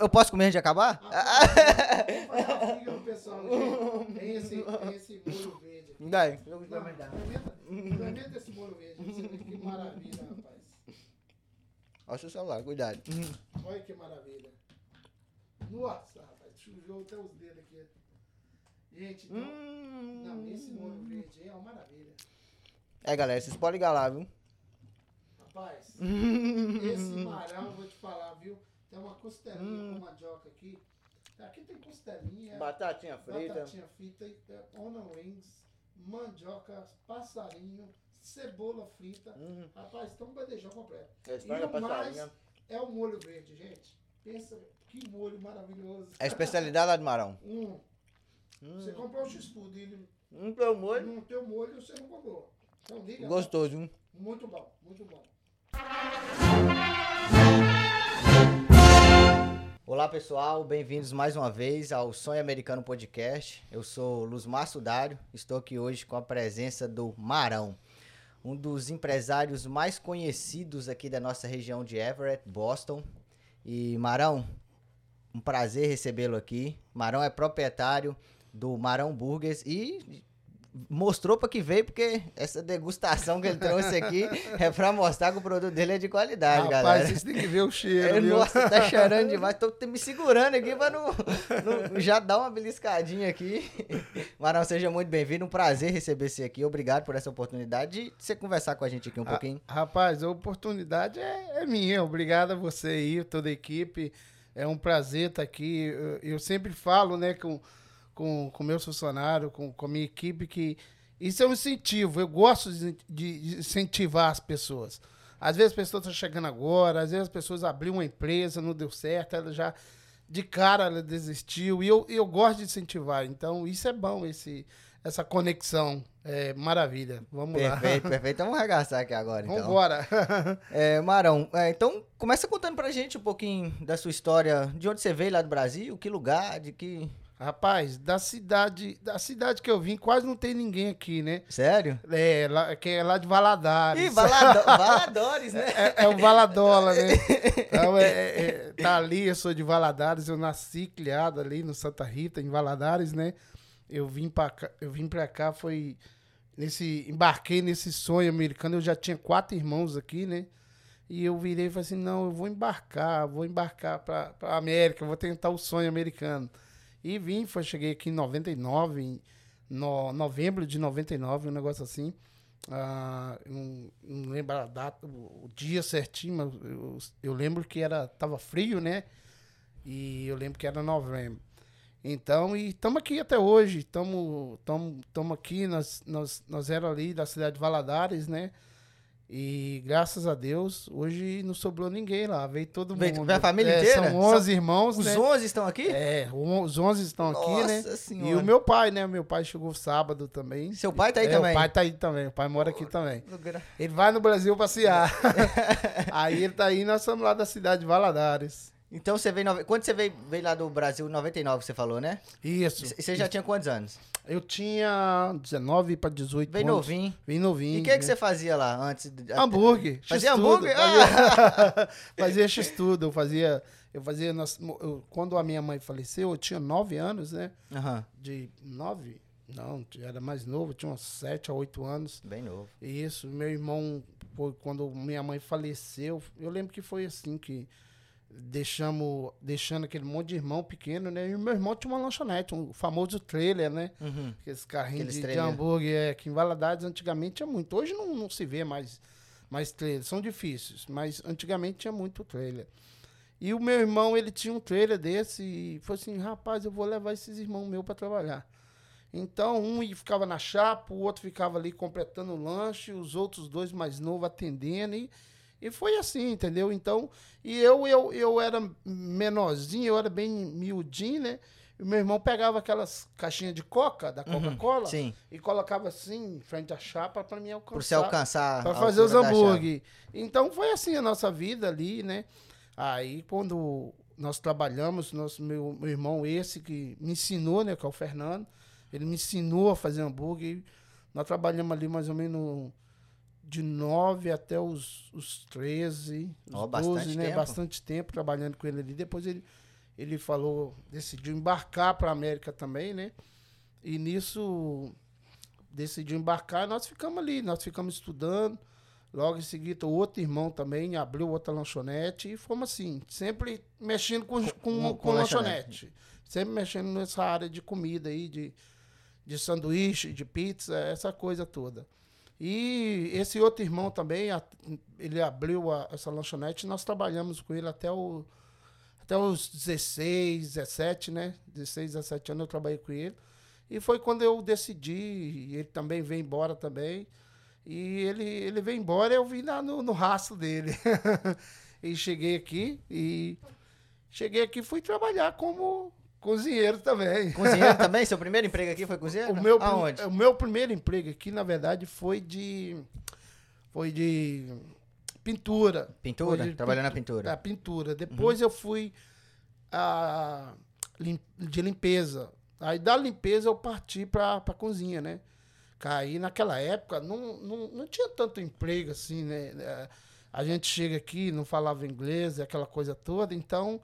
Eu posso comer antes de acabar? Uma figa pro pessoal aqui. Tem esse, tem esse molho verde. Não, experimenta, esse molho verde. Que maravilha, rapaz. Olha o seu celular, cuidado. Olha que maravilha. Nossa, rapaz, sujou até os dedos aqui. Gente, então, Hum. não, esse molho verde aí é uma maravilha. É, galera, vocês podem ligar lá, viu? Rapaz, esse marão, vou te falar, viu? Tem uma costelinha com mandioca aqui. Aqui tem costelinha, Batatinha batatinha frita, é, onion rings, mandioca, passarinho, cebola frita. Hum. Rapaz, tem um bandejão completo. E o mais é o molho verde, gente. Pensa que molho maravilhoso. É a especialidade lá do Marão. Hum, Você comprou o x-tudo e Um pelo molho. não tem o molho, você não comprou. Então liga. Gostoso, viu? Muito bom, muito bom. Olá pessoal, bem-vindos mais uma vez ao Sonho Americano Podcast. Eu sou Luzmar Sudário, estou aqui hoje com a presença do Marão, um dos empresários mais conhecidos aqui da nossa região de Everett, Boston. E Marão, um prazer recebê-lo aqui. Marão é proprietário do Marão Burgers e mostrou para que veio, porque essa degustação que ele trouxe aqui é para mostrar que o produto dele é de qualidade, Rapaz, galera. vocês têm que ver o cheiro, É, viu? nossa, tá cheirando demais. Tô me segurando aqui pra não, não- já dar uma beliscadinha aqui. Marão, seja muito bem-vindo. Um prazer receber você aqui. Obrigado por essa oportunidade de você conversar com a gente aqui um Ah, pouquinho. Rapaz, a oportunidade é, é minha. Obrigado a você aí, toda a equipe. É um prazer estar aqui. Eu, eu sempre falo, né, com com com meus funcionários, com, com a minha equipe, que isso é um incentivo. Eu gosto de, de incentivar as pessoas. Às vezes as pessoas estão chegando agora, às vezes as pessoas abriram uma empresa, não deu certo, ela já de cara ela desistiu. E eu, eu gosto de incentivar. Então, isso é bom, esse, essa conexão. É maravilha. Vamos lá. Perfeito, perfeito. Então vamos arregaçar aqui agora, então. Vambora. É, Marão, é, então começa contando pra gente um pouquinho da sua história, de onde você veio lá do Brasil, que lugar, de que... Rapaz, da cidade, da cidade que eu vim, quase não tem ninguém aqui, né? Sério? É, lá, que é lá de Valadares. Ih, Valado- Valadores, né? É, é o Valadola, né? Então, é, é- é- tá ali, eu sou de Valadares, eu nasci criado ali no Santa Rita, em Valadares, né? Eu vim pra cá, eu vim pra cá, foi nesse, embarquei nesse sonho americano, eu já tinha quatro irmãos aqui, né? E eu virei e falei assim, não, eu vou embarcar, vou embarcar pra, pra América, vou tentar o sonho americano. E vim, foi, cheguei aqui em 99, em no, novembro de 99, um negócio assim. Ah, não, não lembro a data, o, o dia certinho, mas eu, eu lembro que era tava frio, né? E eu lembro que era novembro. Então, e estamos aqui até hoje, estamos aqui, nós, nós, nós éramos ali da cidade de Valadares, né? E graças a Deus, hoje não sobrou ninguém lá, veio todo Veio- mundo. veio a família É, inteira? São 11 irmãos, Os né? 11 estão aqui? É, os 11 estão aqui, né? Nossa E senhora. o meu pai, né? Meu pai chegou sábado também. Seu pai tá aí É, também? O pai tá aí também, o pai mora aqui também. Ele vai no Brasil passear. aí ele tá aí, nós somos lá da cidade de Valadares. Então você veio. nove- Quando você veio, veio lá do Brasil, 99, você falou, né? Isso. C- Você já tinha quantos anos? Eu tinha 19 para 18 Veio anos. novinho. Bem novinho. E o que, que né? você fazia lá antes? de- Hambúrguer. Fazia hambúrguer? Ah! Fazia, fazia X-tudo. Eu fazia... Eu fazia eu- quando a minha mãe faleceu, eu tinha 9 anos, né? Aham, De 9? Não, era mais novo. Tinha uns 7 a 8 anos. bem novo. Isso, meu irmão, foi quando minha mãe faleceu, eu lembro que foi assim que deixamos, deixando aquele monte de irmão pequeno, né? E meu irmão tinha uma lanchonete, um famoso trailer, né? Uhum. Aqueles carrinhos de, de hambúrguer, é, que em Valadares antigamente tinha muito. Hoje não, não se vê mais, mais trailer, são difíceis, mas antigamente tinha muito trailer. E o meu irmão, ele tinha um trailer desse e falou assim, rapaz, eu vou levar esses irmãos meus para trabalhar. Então, um ficava na chapa, o outro ficava ali completando o lanche, os outros dois mais novos atendendo. E, e foi assim, entendeu? Então, e eu, eu, eu era menorzinho, eu era bem miudinho, né? E meu irmão pegava aquelas caixinhas de coca, da Coca-Cola, Uhum. E colocava assim, em frente à chapa, para mim alcançar. pra você alcançar. Pra a fazer os hambúrguer. Então foi assim a nossa vida ali, né? Aí quando nós trabalhamos, nosso, meu, meu irmão esse que me ensinou, né, que é o Fernando, ele me ensinou a fazer hambúrguer. Nós trabalhamos ali mais ou menos de 9 até os, os 13, os Ó, 12, bastante né? tempo. Bastante tempo trabalhando com ele ali. Depois ele, ele falou, decidiu embarcar para a América também, né? E nisso decidiu embarcar e nós ficamos ali, nós ficamos estudando. Logo em seguida, o outro irmão também abriu outra lanchonete e fomos assim, sempre mexendo com, com, com, com lanchonete. lanchonete. Sempre mexendo nessa área de comida aí, de, de sanduíche, de pizza, essa coisa toda. E esse outro irmão também, ele abriu a, essa lanchonete nós trabalhamos com ele até, o, até os 16, 17, né? 16, 17 anos eu trabalhei com ele. E foi quando eu decidi, ele também veio embora também. E ele, ele veio embora eu vim lá no, no rastro dele. e cheguei aqui e cheguei aqui fui trabalhar como cozinheiro também. Cozinheiro também? Seu primeiro emprego aqui foi cozinheiro? O meu, Aonde? O meu primeiro emprego aqui, na verdade, foi de. Foi de pintura. Pintura? De, Trabalhando na pintura. A pintura. Depois uhum. eu fui a, de limpeza. Aí da limpeza eu parti pra, pra cozinha, né? Aí naquela época não, não, não tinha tanto emprego assim, né? É, a gente chega aqui, não falava inglês, aquela coisa toda, então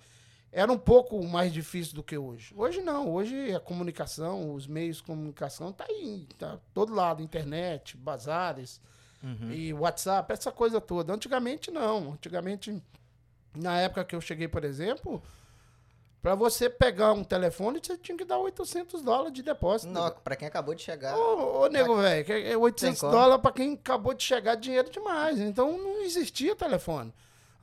era um pouco mais difícil do que hoje. Hoje não, hoje a comunicação, os meios de comunicação tá aí, tá todo lado, internet, bazares uhum. e WhatsApp, essa coisa toda. Antigamente não, antigamente na época que eu cheguei, por exemplo, Pra você pegar um telefone, você tinha que dar 800 dólares de depósito. Não, pra quem acabou de chegar. Ô, ô nego, velho, 800 dólares pra quem acabou de chegar, dinheiro demais. Então não existia telefone.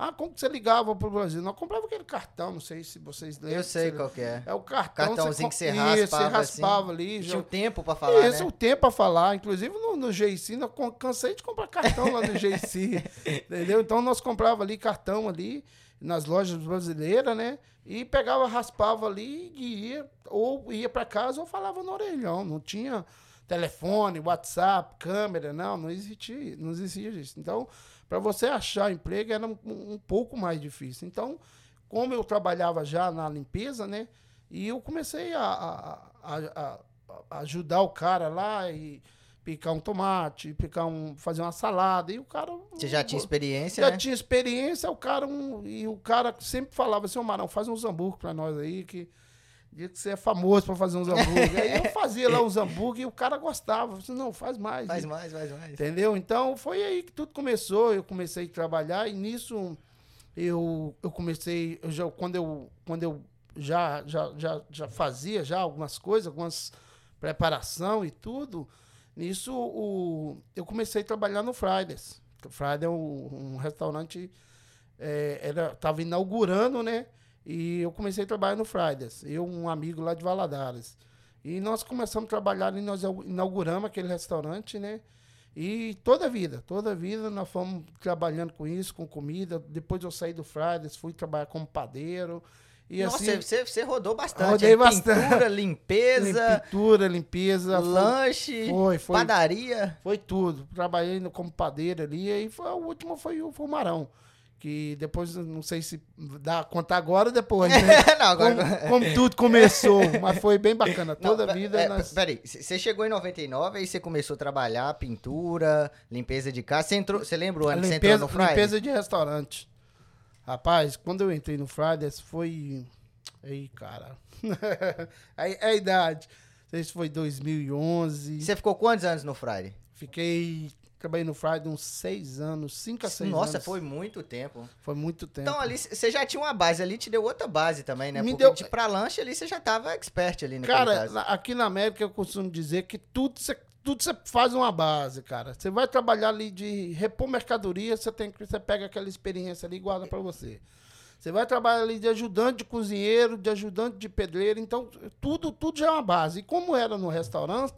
Ah, como que você ligava pro Brasil? Não, comprava aquele cartão, não sei se vocês lembram. Eu sei qual que é. É o cartão. Cartãozinho que você raspava, Isso, você raspava assim. ali. Tinha o tempo pra falar, Isso, né? o tempo pra falar. Inclusive no, no GIC, eu cansei de comprar cartão lá no GIC, entendeu? Então nós comprava ali cartão ali nas lojas brasileiras, né? E pegava, raspava ali e ia, ou ia para casa ou falava no orelhão. Não tinha telefone, WhatsApp, câmera, não, não existia, não existia isso. Então, para você achar emprego era um, um, pouco mais difícil. Então, como eu trabalhava já na limpeza, né? E eu comecei a, a, a, a ajudar o cara lá e picar um tomate, picar um, fazer uma salada. E o cara. Você já tinha experiência? Já né? tinha experiência, o cara. Um, e o cara sempre falava assim, ô Marão, faz uns hambúrguer pra nós aí, que. Dia que você é famoso pra fazer uns hambúrguer. aí eu fazia lá uns hambúrguer e o cara gostava. Eu disse, não, faz mais. Faz mais, faz mais. Entendeu? Então foi aí que tudo começou. Eu comecei a trabalhar e nisso eu, eu comecei. Eu já, quando eu, quando eu já, já, já, já fazia já algumas coisas, algumas preparação e tudo. Nisso, o, eu comecei a trabalhar no Fridays. O Fridays é um, um restaurante, é, era, tava inaugurando, né? E eu comecei a trabalhar no Fridays. Eu, um amigo lá de Valadares. E nós começamos a trabalhar e nós inauguramos aquele restaurante, né? E toda a vida, toda a vida nós fomos trabalhando com isso, com comida. Depois eu saí do Fridays, fui trabalhar como padeiro. E Nossa, assim, você, você rodou bastante. Rodei bastante. Pintura, limpeza. Pintura, limpeza. Lanche. Foi, foi. Padaria. Foi tudo. Trabalhei como padeiro ali. E foi, a última foi, o Marão. Que depois, não sei se dá contar agora ou depois, né? não, agora... Como, como, tudo começou. mas foi bem bacana. Toda não, a vida. É, nas... Peraí, você chegou em 99, aí você começou a trabalhar pintura, limpeza de casa. Você, entrou, você lembra o ano limpeza, que você entrou no Friday? Limpeza de restaurante. Rapaz, quando eu entrei no Fridays foi. Aí, cara. é a idade. Não sei se foi 2011. Você ficou quantos anos no Friday? Fiquei. Trabalhei no Friday uns seis anos, cinco a seis Nossa, anos. Nossa, foi muito tempo. Foi muito tempo. Então ali você já tinha uma base ali, te deu outra base também, né? Me Porque deu... de, pra lanche ali você já tava expert ali no Cara, aqui na América eu costumo dizer que tudo você tudo você faz uma base, cara. Você vai trabalhar ali de repor mercadoria, você tem que você pega aquela experiência ali e guarda para você. Você vai trabalhar ali de ajudante de cozinheiro, de ajudante de pedreiro, então tudo tudo já é uma base. E como era no restaurante,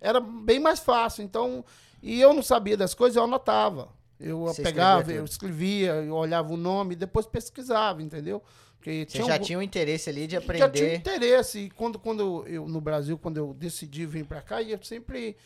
era bem mais fácil. Então, e eu não sabia das coisas, eu anotava. Eu você pegava, eu escrevia, eu olhava o nome, depois pesquisava, entendeu? Porque Você já um... tinha um interesse ali de aprender. Já tinha interesse. E quando, quando eu, no Brasil, quando eu decidi vir para cá, ia sempre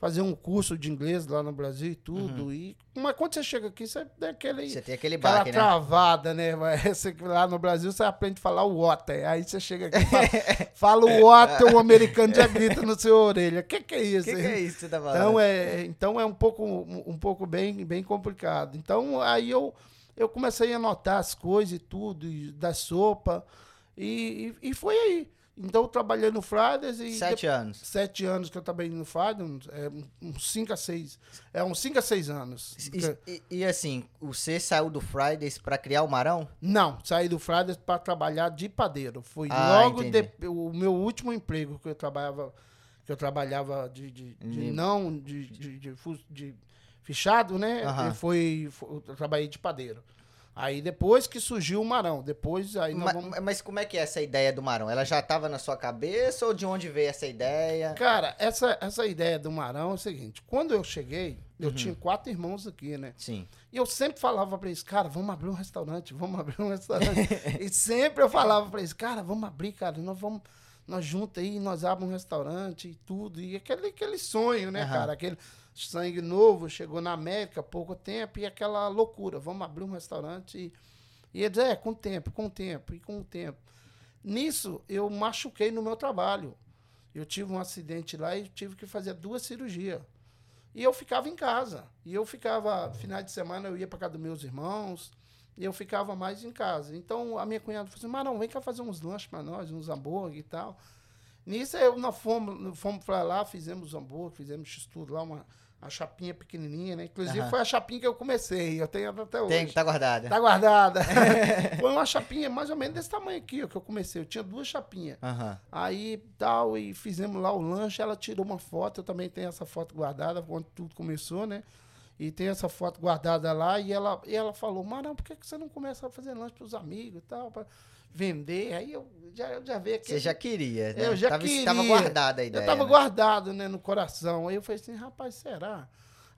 fazer um curso de inglês lá no Brasil e tudo. Uhum. E, mas quando você chega aqui, você tem aquele. Você tem aquele baque, né? travada, né? Você, lá no Brasil, você aprende a falar o water. Aí você chega aqui e fala, fala o water, o americano já grita no seu orelha. O que, que é isso? O que, que, é isso que você tá falando? Então é, então é um pouco, um, um pouco bem, bem complicado. Então aí eu eu comecei a anotar as coisas e tudo, e da sopa. E, e, e foi aí. Então eu trabalhei no Fridays e. Sete anos. Sete anos que eu trabalhei no Fridays, é, uns cinco a seis. É uns cinco a seis anos. E, e, e assim, você saiu do Fridays para criar o Marão? Não, saí do Fridays para trabalhar de padeiro. Foi ah, logo de, o meu último emprego que eu trabalhava, que eu trabalhava de, de, de não de, de, de, de, fichado, né? Uhum. Foi, foi, eu trabalhei de padeiro. Aí depois que surgiu o Marão, depois aí mas, vamos... mas, como é que é essa ideia do Marão? Ela já estava na sua cabeça ou de onde veio essa ideia? Cara, essa, essa ideia do Marão é o seguinte, quando eu cheguei, eu uhum. tinha quatro irmãos aqui, né? Sim. E eu sempre falava para eles, cara, vamos abrir um restaurante, vamos abrir um restaurante. e sempre eu falava para eles, cara, vamos abrir, cara, nós vamos nós juntos aí, nós abrimos um restaurante e tudo. E aquele, aquele sonho, né, uhum. cara? Aquele sangue novo, chegou na América há pouco tempo e aquela loucura, vamos abrir um restaurante e, e eles, é, com o tempo, com o tempo, e com o tempo. Nisso, eu machuquei no meu trabalho. Eu tive um acidente lá e tive que fazer duas cirurgias. E eu ficava em casa. E eu ficava, final de semana, eu ia para casa dos meus irmãos, e eu ficava mais em casa. Então, a minha cunhada falou assim, Marão, vem cá fazer uns lanches para nós, uns hambúrguer e tal. Nisso, eu, nós fomos, fomos para lá, fizemos hambúrguer, fizemos tudo lá, uma, a chapinha pequenininha, né? Inclusive uhum. foi a chapinha que eu comecei, eu tenho até hoje. Tem, tá guardada. Tá guardada. foi uma chapinha mais ou menos desse tamanho aqui, ó, que eu comecei. Eu tinha duas chapinhas. Uhum. Aí tal, e fizemos lá o lanche, ela tirou uma foto, eu também tenho essa foto guardada, quando tudo começou, né? E tem essa foto guardada lá, e ela, e ela falou, Marão, por que, que você não começa a fazer lanche pros amigos e tal? Pra vender? Aí eu já, já veio aqui. Você já queria, né? Eu já tava, queria. Tava guardada a ideia. Eu tava né? guardado, né, no coração. Aí eu falei assim, rapaz, será?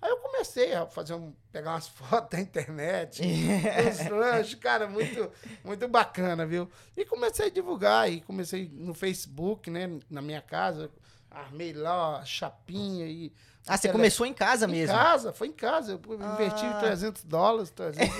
Aí eu comecei a fazer um, pegar umas fotos da internet, uns lanches, cara, muito, muito bacana, viu? E comecei a divulgar, e comecei no Facebook, né, na minha casa, armei lá a chapinha e... Ah, você começou em casa mesmo? Em casa, foi em casa. Eu investi ah. 300 dólares, 300,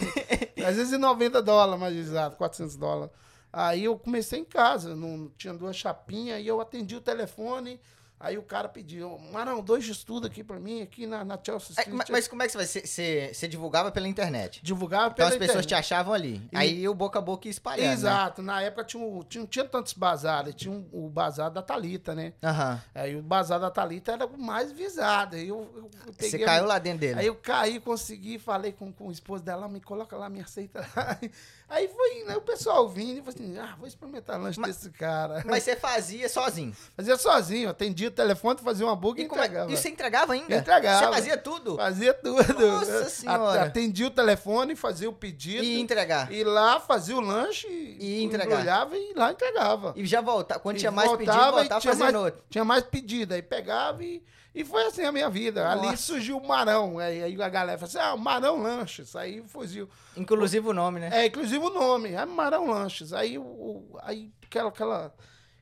390 dólares, mais exato, 400 dólares. Aí eu comecei em casa, não tinha duas chapinhas, e eu atendi o telefone, Aí o cara pediu, Marão, dois de estudo aqui pra mim, aqui na, na Chelsea Street. É, mas, como é que você vai? Você, divulgava pela internet? Divulgava então pela internet. Então as pessoas te achavam ali. E... Aí o boca a boca ia espalhando. Né? Exato. Né? Na época tinha, um, tinha, tinha tantos bazares, tinha um, o bazar da Talita, né? Aham. Aí o bazar da Talita era o mais visado. Aí eu, eu, eu Você caiu lá dentro dele. Aí eu caí, consegui, falei com, com o esposo dela, me coloca lá, me aceita lá. Aí foi, né, o pessoal vindo e falou assim: ah, vou experimentar lanche mas, desse cara. Mas você fazia sozinho? Fazia sozinho, atendia o telefone, fazia um hambúrguer e, e é entregava. E você entregava ainda? Entregava. Você fazia tudo? Fazia tudo. Nossa senhora. Atendia o telefone, fazia o pedido. E entregar. E lá fazia o lanche. E entregar. Olhava e lá entregava. E já voltava. Quando e tinha mais voltava, pedido, voltava fazendo mais, outro. Tinha mais pedido. Aí pegava e e foi assim a minha vida. Nossa. Ali surgiu o Marão. Aí, aí a galera falou assim: ah, Marão Lanches. Aí fugiu. Inclusive o nome, né? É, inclusive o nome. É Marão Lanches. Aí, o, aí aquela, aquela,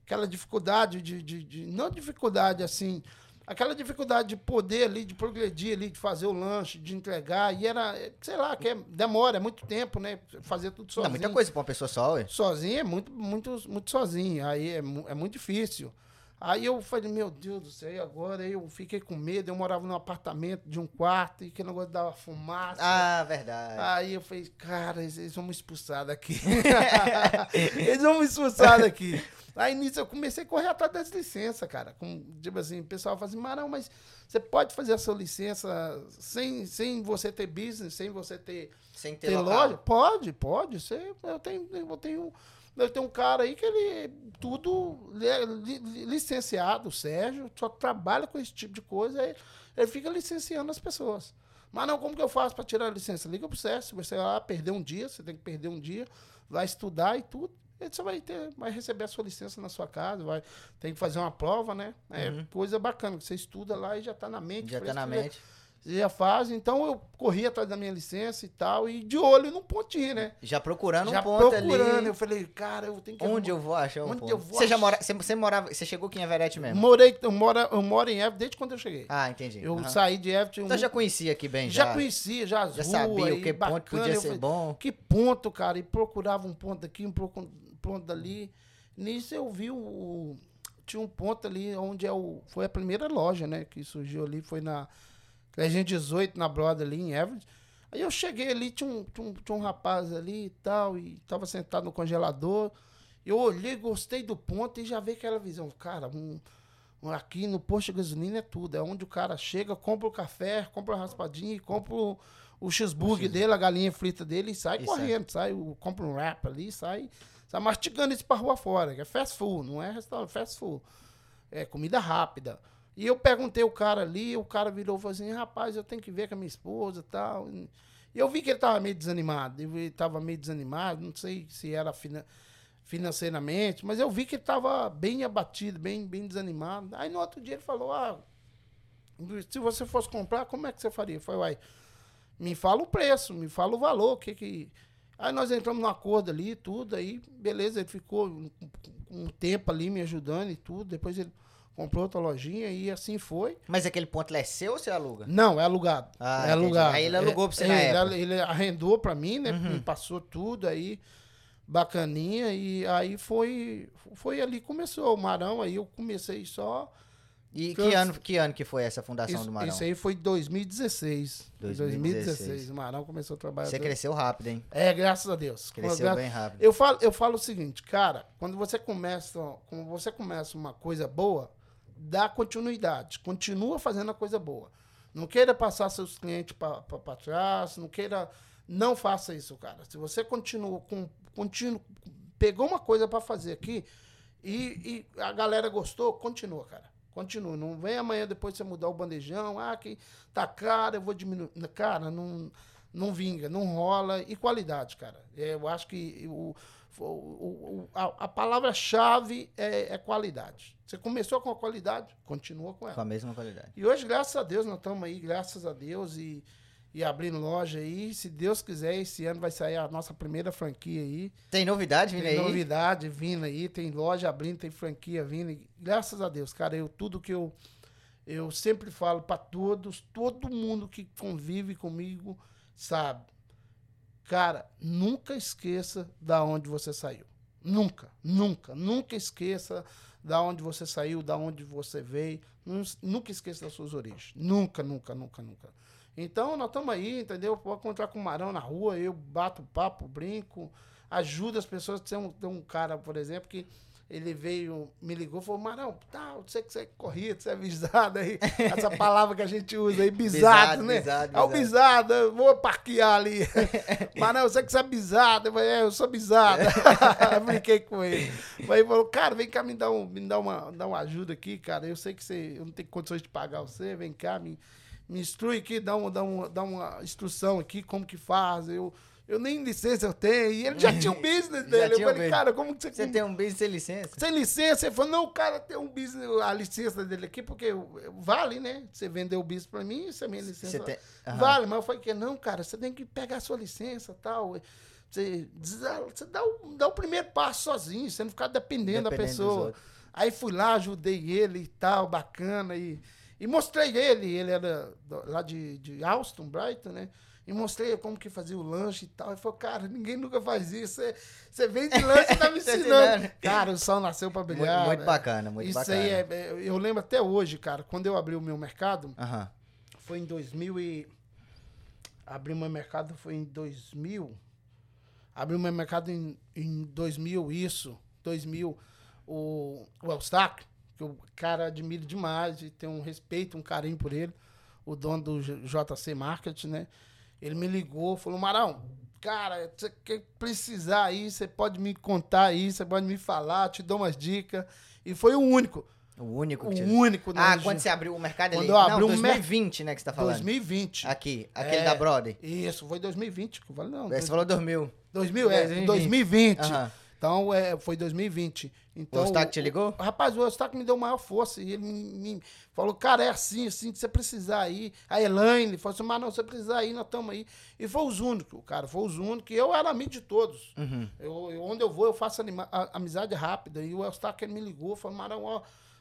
aquela dificuldade de, de, de. Não dificuldade assim. Aquela dificuldade de poder ali, de progredir ali, de fazer o lanche, de entregar. E era, sei lá, que é, demora, é muito tempo, né? Fazer tudo sozinho. Não, muita coisa para uma pessoa só, ué. Sozinho é muito, muito, muito sozinho. Aí é, é muito difícil. Aí eu falei, meu Deus do céu, e agora? Aí eu fiquei com medo, eu morava num apartamento de um quarto e que negócio dava fumaça. Ah, verdade. Aí eu falei, cara, eles vão me expulsar daqui. eles vão me expulsar daqui. Aí nisso eu comecei a correr atrás das licenças, cara. Com, tipo assim, o pessoal fala assim, Marão, mas você pode fazer a sua licença sem, sem você ter business, sem você ter, sem ter, ter loja? Pode, pode. Você, eu tenho, eu tenho tem um cara aí que ele tudo licenciado, o Sérgio, só trabalha com esse tipo de coisa, aí ele fica licenciando as pessoas. Mas não, como que eu faço para tirar a licença? Liga pro Sérgio, você vai lá perder um dia, você tem que perder um dia, vai estudar e tudo. E você vai ter, vai receber a sua licença na sua casa, vai tem que fazer uma prova, né? É uhum. coisa bacana, você estuda lá e já está na mente. Já está na mente já faz. Então eu corri atrás da minha licença e tal, e de olho num pontinho, né? Já procurando já um ponto procurando. ali. Eu falei, cara, eu tenho que. Onde eu vou achar um Onde ponto? Eu vou você já mora, você, você, morava, você chegou aqui em Everett mesmo? Morei, eu moro, eu moro em Everett desde quando eu cheguei. Ah, entendi. Eu uhum. saí de Everett. Então um... já conhecia aqui bem, já? Já conhecia, já Já sabia o que bacana, ponto podia ser falei, bom. Que ponto, cara? E procurava um ponto aqui, um ponto dali. Nisso eu vi o tinha um ponto ali onde é o foi a primeira loja, né, que surgiu ali, foi na 318 na Broad ali em Everett. Aí eu cheguei ali, tinha um, tinha um, tinha um rapaz ali e tal, e tava sentado no congelador. Eu olhei, gostei do ponto e já vi aquela visão. Cara, um, um- aqui no posto de gasolina é tudo. É onde o cara chega, compra o café, compra a raspadinha, compra o, o cheeseburger dele, a galinha frita dele e sai E correndo. Sai, o- compra um wrap ali sai, sai mastigando isso pra rua fora. Que é fast food, não é restaurante, fast food. É comida rápida. E eu perguntei o cara ali, o cara virou e falou assim, rapaz, eu tenho que ver com a minha esposa e tal. E eu vi que ele tava meio desanimado. Ele tava meio desanimado, não sei se era fina- financeiramente, mas eu vi que ele tava bem abatido, bem, bem desanimado. Aí no outro dia ele falou, ah, se você fosse comprar, como é que você faria? Falei, uai, me fala o preço, me fala o valor, que que... Aí nós entramos num acordo ali, tudo, aí, beleza, ele ficou um, um tempo ali me ajudando e tudo, depois ele comprou outra lojinha e assim foi. Mas aquele ponto lá é seu ou você aluga? Não, é alugado. Ah, é entendi. alugado. Aí ele alugou pra você na ele, época. ele arrendou pra mim, né? Uhum. Me passou tudo aí, bacaninha, e aí foi, foi ali que começou o Marão, aí eu comecei só... E que ano, que ano que foi essa fundação Isso, do Marão? isso aí foi 2016. 2016. 2016. O Marão começou a trabalhar. Você cresceu rápido, hein? É, graças a Deus. Cresceu Gra- bem rápido. Eu falo, eu falo o seguinte, cara, quando você começa, quando você começa uma coisa boa, dá continuidade, continua fazendo a coisa boa. Não queira passar seus clientes para trás, não queira, não faça isso, cara. Se você continua com, continua, pegou uma coisa para fazer aqui e, e a galera gostou, continua, cara. Continua. Não vem amanhã depois você mudar o bandejão, ah, que tá caro, eu vou diminuir. Cara, não, não vinga, não rola. E qualidade, cara. É, Eu acho que o, o- o- a, a palavra-chave é, é qualidade. Você começou com a qualidade, continua com ela. Com a mesma qualidade. E hoje, graças a Deus, nós estamos aí, graças a Deus, e, e abrindo loja aí. Se Deus quiser, esse ano vai sair a nossa primeira franquia aí. Tem novidade vindo Tem aí? novidade vindo aí, tem loja abrindo, tem franquia vindo. E graças a Deus, cara, eu tudo que eu eu sempre falo para todos, todo mundo que convive comigo sabe. Cara, nunca esqueça da onde você saiu. Nunca, nunca, nunca esqueça da onde você saiu, da onde você veio. Nun- Nunca esqueça das suas origens. Nunca, nunca, nunca, nunca. Então, nós estamos aí, entendeu? Pode encontrar com o Marão na rua, eu bato papo, brinco, ajudo as pessoas. Tem um, tem um cara, por exemplo, que ele veio, me ligou, falou, Marão, tá, eu sei que você é corrido, você é visado aí. Essa palavra que a gente usa aí, Bisado, né? bisado, É o bisado. eu vou parquear ali. Marão, sei que você é bisado. Eu falei, é, eu sou bisado. eu brinquei com ele. Mas ele falou, cara, vem cá me dar, um, me dar, uma, dar uma ajuda aqui, cara. Eu sei que você, eu não tenho condições de pagar você, vem cá, me, me instrui aqui, dá, um, dá, um, dá uma instrução aqui, como que faz. Eu, eu nem licença eu tenho. E ele já tinha o business dele. Eu falei, business. cara, como que você... Você tem um business sem licença? Sem licença, ele falou, não, o cara tem um business, a licença dele aqui, porque vale, né? Você vendeu o business pra mim, você é minha licença. Tem... Aham. Vale, mas eu falei que não, cara, você tem que pegar a sua licença e tal. Você, você dá, o, dá o primeiro passo sozinho, você não ficar dependendo, da Dependendo dos pessoa. Aí fui lá, ajudei ele e tal, bacana. E, e mostrei ele, ele era lá de, de Alston, Brighton, né? E mostrei como que fazia o lanche e tal. Ele falou, cara, ninguém nunca faz isso. Você, vende lanche e tá me Tá ensinando. cara, o sol nasceu pra brilhar. Muito, muito né? bacana, muito Isso bacana. aí é, é- Eu lembro até hoje, cara, quando eu abri o meu mercado, Aham. foi em 2000 e... Abri o meu mercado foi em 2000. Abri o meu mercado em, em 2000, isso. 2000. O, o Elstac, que o cara admiro demais e tem um respeito, um carinho por ele. O dono do JC Market, né? Ele me ligou, falou, Marão, cara, você quer precisar aí, você pode me contar aí, você pode me falar, te dou umas dicas. E foi o único. O único O que te... único. Ah, né, quando gente? você abriu o mercado Quando ali? eu abri Não, o mer- 2020, né, que você tá falando. 2020. Aqui, aquele É. da Brother. Isso, foi 2020 que eu falei, não. Você falou 2000. 2000, é, 2020. 2020. Aham. Então, é, foi 2020. Então, O Eustáquio te ligou? Rapaz, o Eustáquio me deu maior força. E ele me, me falou, cara, é assim, assim, que você precisar aí. A Elaine falou assim, mas não, você precisar aí, nós estamos aí. E foi os únicos, cara, foi os únicos. E eu era amigo de todos. Uhum. Eu, eu- onde eu vou, eu faço anima- a- amizade rápida. E o Eustáquio ele me ligou, falou, Marão, ó,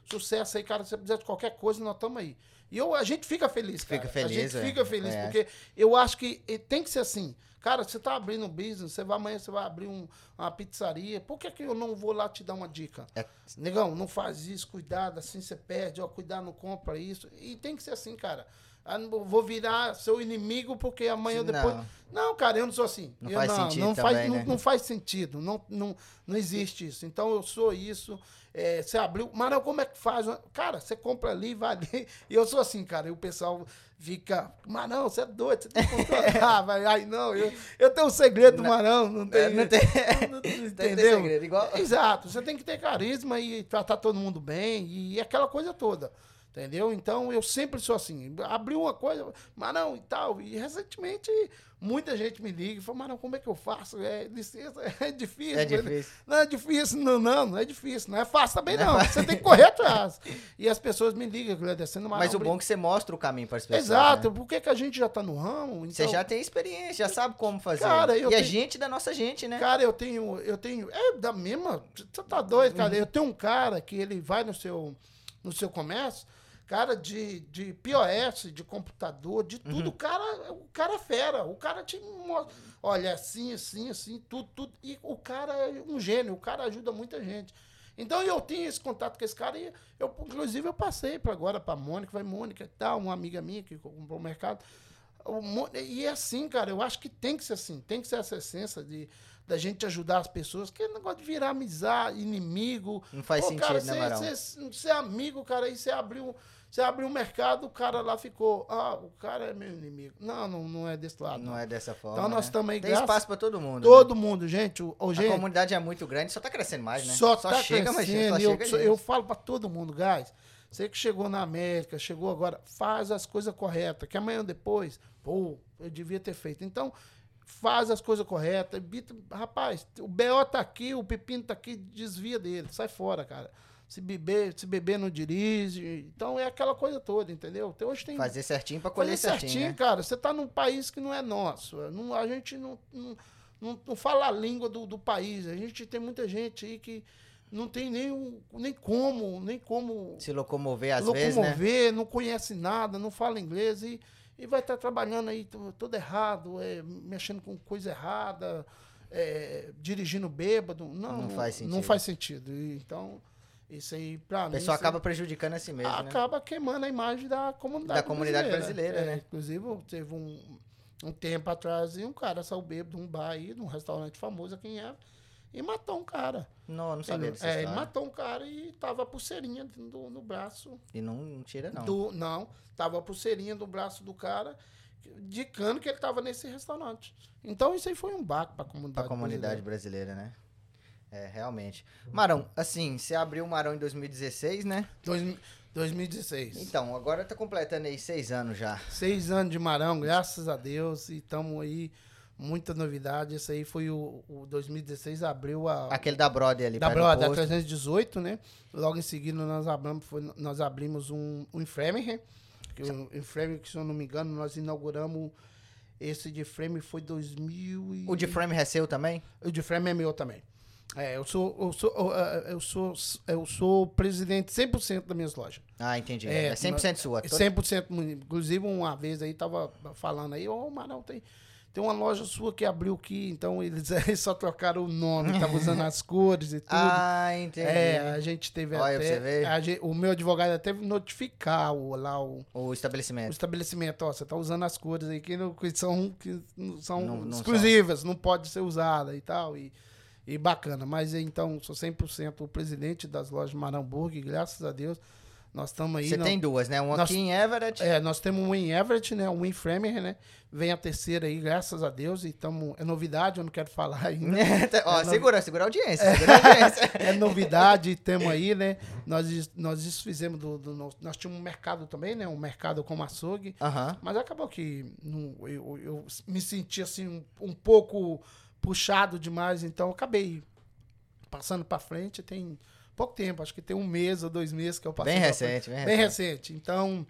sucesso aí, cara, se você precisar de qualquer coisa, nós estamos aí. E eu, a gente fica feliz, cara. Fica feliz, A é. gente fica feliz, É. porque eu acho que tem que ser assim. Cara, você tá abrindo um business, você vai amanhã, você vai abrir um- uma pizzaria. Por que, que eu não vou lá te dar uma dica? É. Negão, não faz isso, cuidado, assim você perde, ó, cuidado, não compra isso. E tem que ser assim, cara. ah, não vou virar seu inimigo porque amanhã ou depois. Não. Não, cara, eu não sou assim. Não Eu faz sentido não também, faz, né? não, não faz sentido. Não, não, não existe isso. Então eu sou isso. É, você abriu. Marão, como é que faz? Cara, você compra ali, vai ali. E eu sou assim, cara. E o pessoal fica. Marão, você é doido, você tem que controlar. vai. Aí não, eu, eu tenho um segredo do Marão. Não tem. É, não tem- não- não- Tem entendeu? segredo, igual- Exato. Você tem que ter carisma e tratar todo mundo bem. E aquela coisa toda. Entendeu? Então eu sempre sou assim. Abriu uma coisa, Marão e tal. E recentemente muita gente me liga e fala, Marão, como é que eu faço? É licença, é difícil. É difícil. Não é difícil, não, não, não é difícil. Não é fácil também, Não é não. fácil. Você tem que correr atrás. E as pessoas me ligam, agradecendo, Marão. Mas o bom é que você mostra o caminho para as pessoas. Exato, né? por que, a gente já tá no ramo? Você Então, já tem experiência, já sabe como fazer. Cara, e é tenho- gente da nossa gente, né? Cara, eu tenho, eu tenho, é da mesma, você tá doido, cara. Eu tenho um cara que ele vai no seu, no seu comércio, cara de, de POS, de computador, de tudo, o cara, o cara é fera, o cara te mostra, olha, assim, assim, assim, tudo, tudo, e o cara é um gênio, o cara ajuda muita gente. Então eu tinha esse contato com esse cara e eu, inclusive, eu passei para agora para Mônica, vai Mônica e tal, uma amiga minha que comprou o mercado. E é assim, cara, eu acho que tem que ser assim, tem que ser essa essência de da gente ajudar as pessoas, que é negócio de virar amizade, inimigo. Não faz Pô, sentido, cara, né? Você é amigo, cara, aí você abriu, você abriu um mercado, o cara lá ficou, ah, o cara é meu inimigo. Não, não, não é desse lado. Não é dessa forma. Então nós né? estamos aí, Tem graças- espaço para todo mundo. Todo mundo, gente, o, o né? gente, A comunidade é muito grande, só tá crescendo mais, né? só, tá chega, mas crescendo, só e eu, gente. eu falo pra todo mundo, guys. Você que chegou na América, chegou agora, faz as coisas corretas, que amanhã depois, pô, eu devia ter feito. Então, faz as coisas corretas. Rapaz, o BO tá aqui, o pepino tá aqui, desvia dele, sai fora, cara. Se beber, se beber não dirige. Então é aquela coisa toda, entendeu? Então, hoje tem Fazer certinho para colher Fazer certinho, né? cara. Você tá num país que não é nosso. Não, a gente não, não, não, não fala a língua do, do país. A gente tem muita gente aí que não tem nem, o- nem como, nem como Se locomover às vezes, né? locomover, não conhece nada, não fala inglês e, e vai estar trabalhando aí tudo errado, é, mexendo com coisa errada, é, dirigindo bêbado. Não, Não faz Não sentido. faz sentido. Então, isso aí, pra O mim. pessoal isso- acaba prejudicando a si mesmo, né? acaba queimando a imagem da comunidade Da comunidade brasileira, É, né? Inclusive, teve um, um tempo atrás e um cara saiu bêbado de um bar aí, de um restaurante famoso aqui em Évora, e matou um cara. Não, não sabia Ele, dessa é, ele matou um cara e tava a pulseirinha do- no braço. E não, não tira, não. Do, não, tava a pulseirinha do braço do cara, indicando que ele tava nesse restaurante. Então, isso aí foi um baque pra comunidade. Pra comunidade brasileira. brasileira, né? É, realmente. Marão, assim, você abriu o Marão em 2016, né? Dois- 2016. Então, agora tá completando aí seis anos já. Seis anos de Marão, graças a Deus, e estamos aí, muita novidade. Esse aí foi o, o 2016, abriu a. Aquele da Brother ali, da Broda, posto. 318, né? Logo em seguida nós abrimos, foi- nós abrimos um, um em Framingham, que o em Framingham, que se eu não me engano, nós inauguramos esse de Framingham foi 2000 e... O de frame é seu também? O de Framingham é meu também. É, eu sou, eu sou, eu, eh, eu sou, eu sou presidente 100% das minhas lojas. Ah, entendi. É, É, 100% sua. É Todo- 100%. mu- Inclusive, uma vez aí, tava falando aí, ô, Marão, tem, tem uma loja sua que abriu aqui, então eles, eles só trocaram o nome, tava usando as cores e tudo. Ah, entendi. é, a gente teve Olha até... a gente- o meu advogado até notificar o, lá o, O o estabelecimento. estabelecimento, ó, você tá usando as cores aí que, não, que são, que são Não- não exclusivas, não pode ser usada e tal, e, e bacana. Mas então, sou 100% o presidente das lojas Maramburg, graças a Deus, nós estamos aí... Você tem duas, né? Uma Nós- aqui em Everett. é, nós temos um em Everett, né? Um em Framingham, né? Vem a terceira aí, graças a Deus. E tamo, é novidade, eu não quero falar ainda. Ó, É, não- segura, segura a audiência. Segura a audiência. É novidade, temos aí, né? Nós, nós desfizemos do, do nosso- Nós tínhamos um mercado também, né? Um mercado como açougue. Aham. Mas acabou que não- eu, eu me senti assim um, um pouco puxado demais, então acabei passando para frente. Tem pouco tempo, acho que tem um mês ou dois meses que eu passei. Bem recente, bem Bem recente. recente. Então,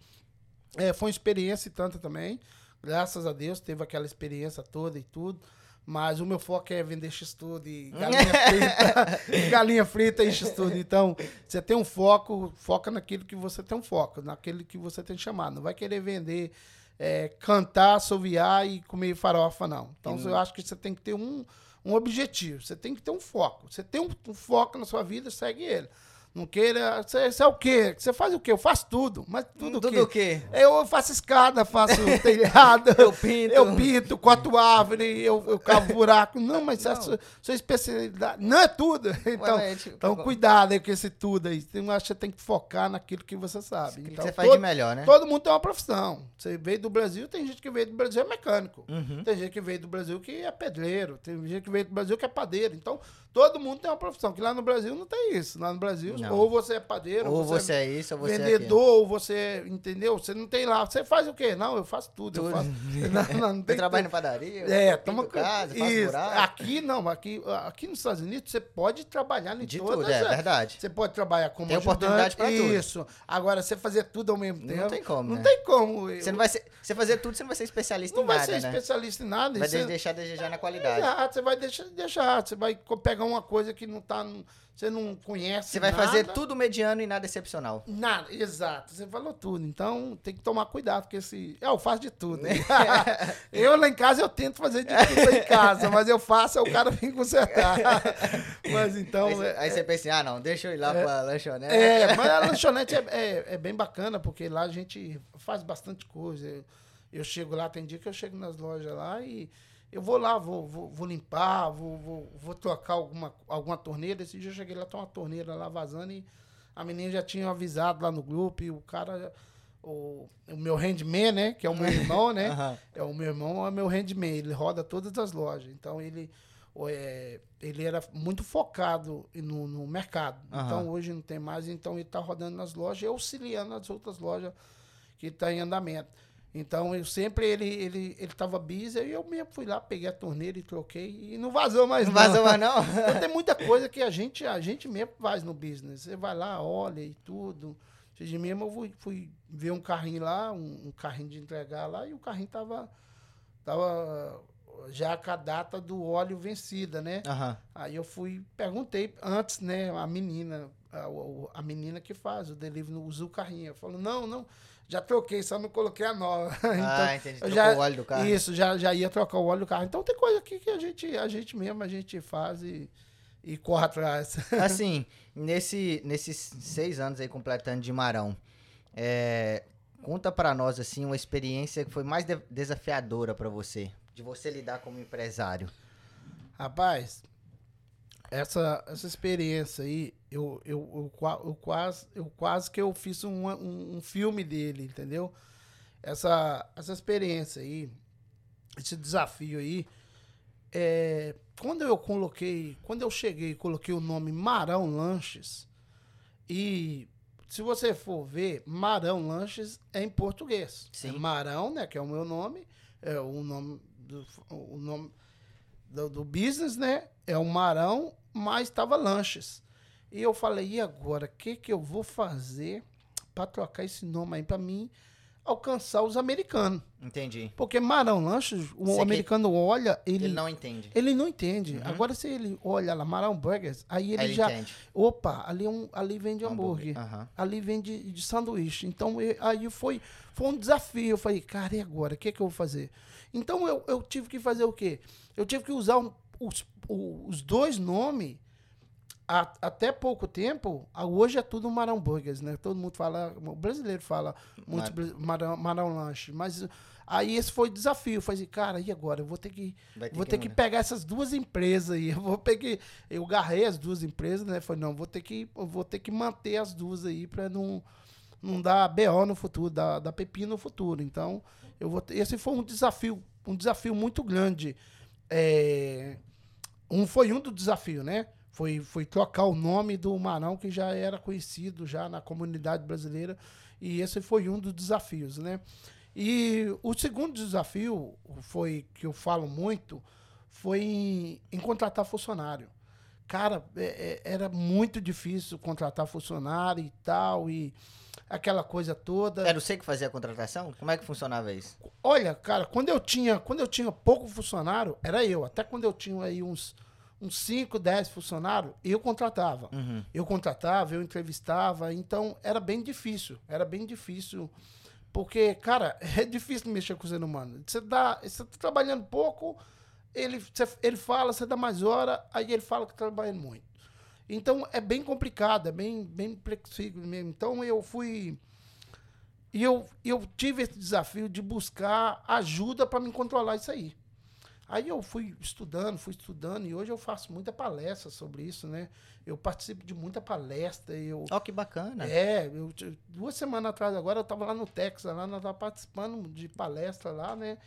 é, foi uma experiência e tanta também. Graças a Deus teve aquela experiência toda e tudo. Mas o meu foco é vender x-tudo e galinha frita, galinha frita e x-tudo. Então, você tem um foco, foca naquilo que você tem um foco, naquilo que você tem chamado. Não vai querer vender, é, cantar, assoviar e comer farofa, não. Então, eu acho que você tem que ter um, um objetivo, você tem que ter um foco. Você tem um, um foco na sua vida, segue ele. Não queira. Você, você é o quê? Você faz o quê? Eu faço tudo. Mas tudo, Tudo o o quê? quê? Eu faço escada, faço telhado. Eu pinto. Eu pinto, corto árvore, eu, eu cavo buraco. Não, mas Não. a sua, sua especialidade. Não é tudo. Então, mas, tipo, então cuidado aí com esse tudo aí. Eu acho que você tem que focar naquilo que você sabe. Aquilo que Então, você faz de todo- melhor, né? Todo mundo tem uma profissão. Você veio do Brasil, tem gente que veio do Brasil é mecânico. Uhum. Tem gente que veio do Brasil que é pedreiro. Tem gente que veio do Brasil que é padeiro. Então, todo mundo tem uma profissão. Que lá no Brasil não tem isso. Lá no Brasil, Não. ou você é padeiro, Ou você é isso, ou você é vendedor, ou você, entendeu? Você não tem lá. Você faz o quê? Não, eu faço tudo. Tudo. Eu faço. Não, não, não Eu tem trabalho na padaria, É, eu toma casa, faço isso. buraco. Aqui não, aqui, aqui nos Estados Unidos você pode trabalhar em De todas tudo, é as- verdade. Você pode trabalhar como Tem ajudante, oportunidade pra tudo. Isso. Agora, você fazer tudo ao mesmo Não tempo. tem como, Não né? tem como. Você não vai ser. Você fazer tudo, você não vai ser especialista Não em vai nada, ser né? especialista em nada. Vai você- deixar a desejar na qualidade. Exato, você vai deixar, deixar. Você vai pegar uma coisa que não tá. Você não conhece. Você vai nada. fazer tudo mediano e nada excepcional. Nada, exato. Você falou tudo. Então tem que tomar cuidado, porque esse. Eu faço de tudo. eu lá em casa eu tento fazer de tudo em casa, mas eu faço, aí o cara vem consertar. mas então. aí, você- é- aí você pensa assim, ah não, deixa eu ir lá pra lanchonete. É, mas a lanchonete é, é, é bem bacana, porque lá a gente faz bastante coisa. Eu, eu chego lá, tem dia que eu chego nas lojas lá e eu vou lá, vou, vou, vou limpar, vou, vou, vou trocar alguma, alguma torneira. Esse dia eu cheguei lá, tem uma torneira lá vazando e a menina já tinha avisado lá no grupo e o cara, o, o meu handman, né, que é o meu irmão, né, é o meu irmão, é meu handman, ele roda todas as lojas. Então ele é, ele era muito focado no, no mercado. Aham. Então hoje não tem mais, então ele está rodando nas lojas e auxiliando as outras lojas que estão em andamento. Então eu sempre ele ele ele estava busy e eu mesmo fui lá, peguei a torneira e troquei e não vazou mais Não não. vazou mais não? Então tem muita coisa que a gente, a gente mesmo faz no business. Você vai lá, olha e tudo. Dia mesmo eu fui, fui ver um carrinho lá, um, um carrinho de entregar lá, e o carrinho tava, tava já com a data do óleo vencida, né? Aham. Aí eu fui, perguntei antes, né, a menina, a, a menina que faz o delivery, usa o carrinho. Ela falou, não, não, já troquei, só não coloquei a nova. ah, entendi. Então, eu Trocou já- o óleo do carro. Isso, já, já ia trocar o óleo do carro. Então tem coisa aqui que a gente, a gente mesmo, a gente faz e, e corre atrás. Assim, nesse, nesses seis anos aí completando de Marão, é, conta pra nós, assim, uma experiência que foi mais de- desafiadora pra você, de você lidar como empresário. Rapaz, essa, essa experiência aí, eu, eu, eu, eu quase, eu quase que eu fiz um, um, um filme dele, entendeu? Essa, essa experiência aí, esse desafio aí, é, quando eu coloquei, quando eu cheguei coloquei o nome Marão Lanches, e se você for ver, Marão Lanches é em português. Sim. É Marão, né, que é o meu nome, é o nome do, o nome do, do business, né? É o Marão, mas estava lanches. E eu falei, e agora, o que, que eu vou fazer para trocar esse nome aí para mim alcançar os americanos? Entendi. Porque Marão Lanches, o que americano olha, ele, Ele, ele, não entende. não, entende. Agora, se ele olha lá, Marão Burgers, aí ele Aí ele já. entende. Opa, ali, é um, ali vende hambúrguer. Aham. Ali vende de sanduíche. Então, eu- aí foi, foi um desafio. Eu falei, cara, e agora? O que, que eu vou fazer? Então, eu, eu tive que fazer o quê? Eu tive que usar um- os, os dois nomes a- até pouco tempo. ah, Hoje é tudo Marão Burgers, né? Todo mundo fala, o brasileiro fala muito Mar- Marão, Marão Lanche. Mas aí esse foi o desafio. Eu falei, cara, e agora? Eu vou ter que ter vou que ter que mudar. pegar essas duas empresas aí. Eu vou pegar, eu garrei as duas empresas, né? Falei, não, vou ter que, vou ter que manter as duas aí para não não dar BO no futuro, dar, dar pepino no futuro. Então, eu vou ter- esse foi um desafio, um desafio muito grande. É, um foi um do desafio, né? Foi, foi trocar o nome do Marão, que já era conhecido já na comunidade brasileira, e esse foi um dos desafios, né? E o segundo desafio foi que eu falo muito, foi em, em contratar funcionário. Cara, é- é- era muito difícil contratar funcionário e tal, e aquela coisa toda. Era você que fazia a contratação? Como é que funcionava isso? Olha, cara, quando eu tinha, quando eu tinha pouco funcionário, era eu. Até quando eu tinha aí uns uns 5, 10 funcionários, eu contratava. Uhum. Eu contratava, eu entrevistava, então era bem difícil. Era bem difícil. Porque, cara, é difícil mexer com o ser humano. Você dá, você tá trabalhando pouco, ele, você- ele fala, você dá mais hora, aí ele fala que tá trabalhando muito. Então é bem complicado, é bem, bem flexível mesmo. Então eu fui. E eu, eu tive esse desafio de buscar ajuda para me controlar isso aí. Aí eu fui estudando, fui estudando, e hoje eu faço muita palestra sobre isso, né? Eu participo de muita palestra. Eu, Ó, que bacana. é, eu, duas semanas atrás agora eu estava lá no Texas, lá nós estávamos participando de palestra lá, né?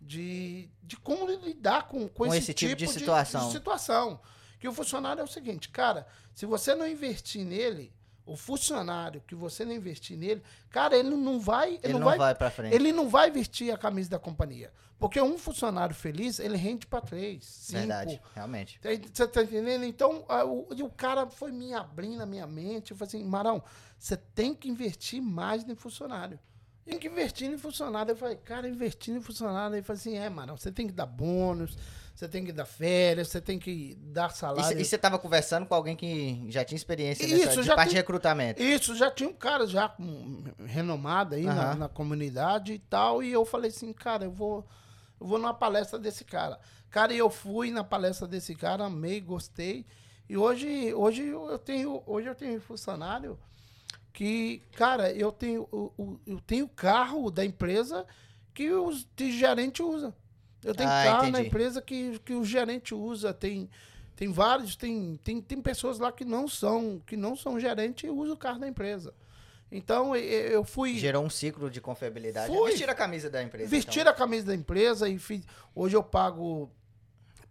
De, de como lidar com, com, Com esse tipo de situação. de situação. Que o funcionário é o seguinte, cara, se você não investir nele, o funcionário que você não investir nele, cara, ele não vai. Ele, Ele não, vai, vai pra frente. ele não vai vestir a camisa da companhia. Porque um funcionário feliz, ele rende para três, cinco. Verdade, realmente. Você tá entendendo? Então, o, e o cara foi me abrindo a minha mente. Eu falei assim, Marão, você tem que investir mais no funcionário. Tem que investir em funcionário. Eu falei, cara, investir em funcionário. Ele falou assim, é, Marão, você tem que dar bônus, você tem que dar férias, você tem que dar salário. E você estava conversando com alguém que já tinha experiência Isso, nessa já parte de recrutamento. Isso, já tinha um cara já renomado aí na, Aham. na comunidade e tal. E eu falei assim, cara, eu vou, eu vou numa palestra desse cara. Cara, e eu fui na palestra desse cara, amei, gostei. E hoje, hoje eu tenho, hoje eu tenho funcionário que, cara, eu tenho, o- eu tenho carro da empresa que os de gerente usa. Eu tenho Ah, carro na empresa que, que o gerente usa. Tem, tem vários, tem, tem, tem pessoas lá que não são, que não são gerente e usam o carro da empresa. Então eu fui Gerou um ciclo de confiabilidade. Foi. Vestir a camisa da empresa. vestir então. a camisa da empresa e fiz, hoje eu pago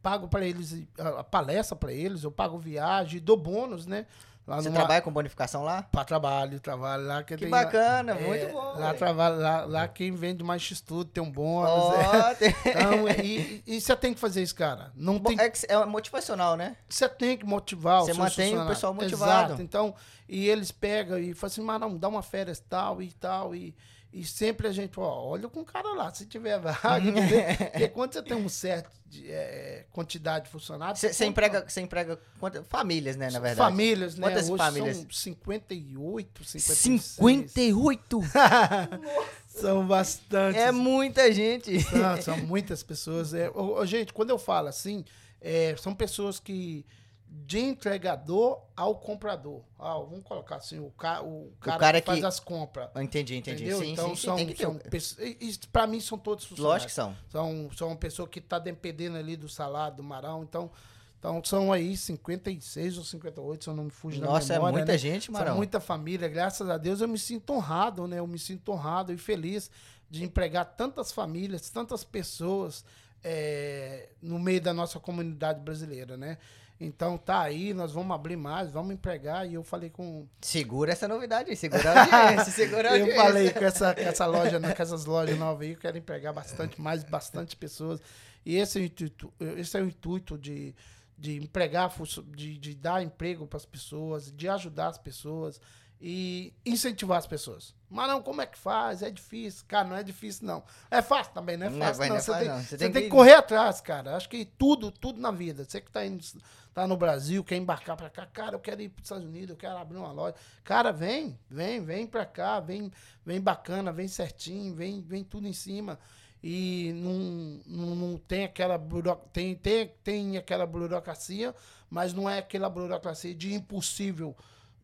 pago para eles a palestra para eles, eu pago viagem, dou bônus, né? Lá Você numa- trabalha com bonificação lá? Pra trabalho, trabalho lá. Que, Que tem bacana, lá, muito é, bom. Lá, velho. trabalha, lá, lá quem vende mais X-Tudo tem um bônus. Ó, é. tem- Então, e, e você tem que fazer isso, cara. Não tem É, é motivacional, né? você tem que motivar Você mantém o pessoal motivado. Exato. Então, e eles pegam e falam assim, mas não, dá uma férias tal e tal. E, e sempre a gente, ó, olha com o cara lá, se tiver vaga. entendeu? Porque quando você tem um certo de, eh, quantidade de funcionários... Você emprega, você emprega quantas- famílias, né, na verdade? Famílias, né? Quantas Hoje famílias? São 58, 56. 58? São bastantes. É muita gente. Não, são muitas pessoas. É, ô, ô, gente, quando eu falo assim, é, são pessoas que de entregador ao comprador. Ah, vamos colocar assim, o, ca, o cara, cara que faz que- as compras. Entendi, entendi. Entendeu? Sim, então sim, sim, são, ter são para mim são todos funcionários. Lógico que são. São, são uma pessoa que está dependendo ali do salário do Marão. Então, então são aí 56 ou 58, se eu não me fujo Nossa, da é memória. muita né? gente, São Marão. muita família, graças a Deus eu me sinto honrado, né? Eu me sinto honrado e feliz de empregar tantas famílias, tantas pessoas é, no meio da nossa comunidade brasileira, né? Então tá aí, nós vamos abrir mais, vamos empregar. E eu falei com. Segura essa novidade aí, segura a audiência, segura a Eu audiência. falei com essa, com essa loja, com essas lojas novas aí, eu quero empregar bastante, mais bastante pessoas. E esse é o intuito, esse é o intuito de, de empregar, de, de dar emprego para as pessoas, de ajudar as pessoas e incentivar as pessoas. Mas não, como é que faz? É difícil. Cara, não é difícil, não. É fácil também, não é é- fácil, não. não é Você, fácil, tem, não. Você você tem tem que- que correr atrás, cara. Acho que tudo, tudo na vida. Você que tá, indo, tá no Brasil, quer embarcar pra cá, cara, eu quero ir para os Estados Unidos, eu quero abrir uma loja. Cara, vem, vem, vem pra cá, vem, vem bacana, vem certinho, vem, vem tudo em cima. E não, não, não tem aquela tem, tem, tem aquela burocracia, mas não é aquela burocracia de impossível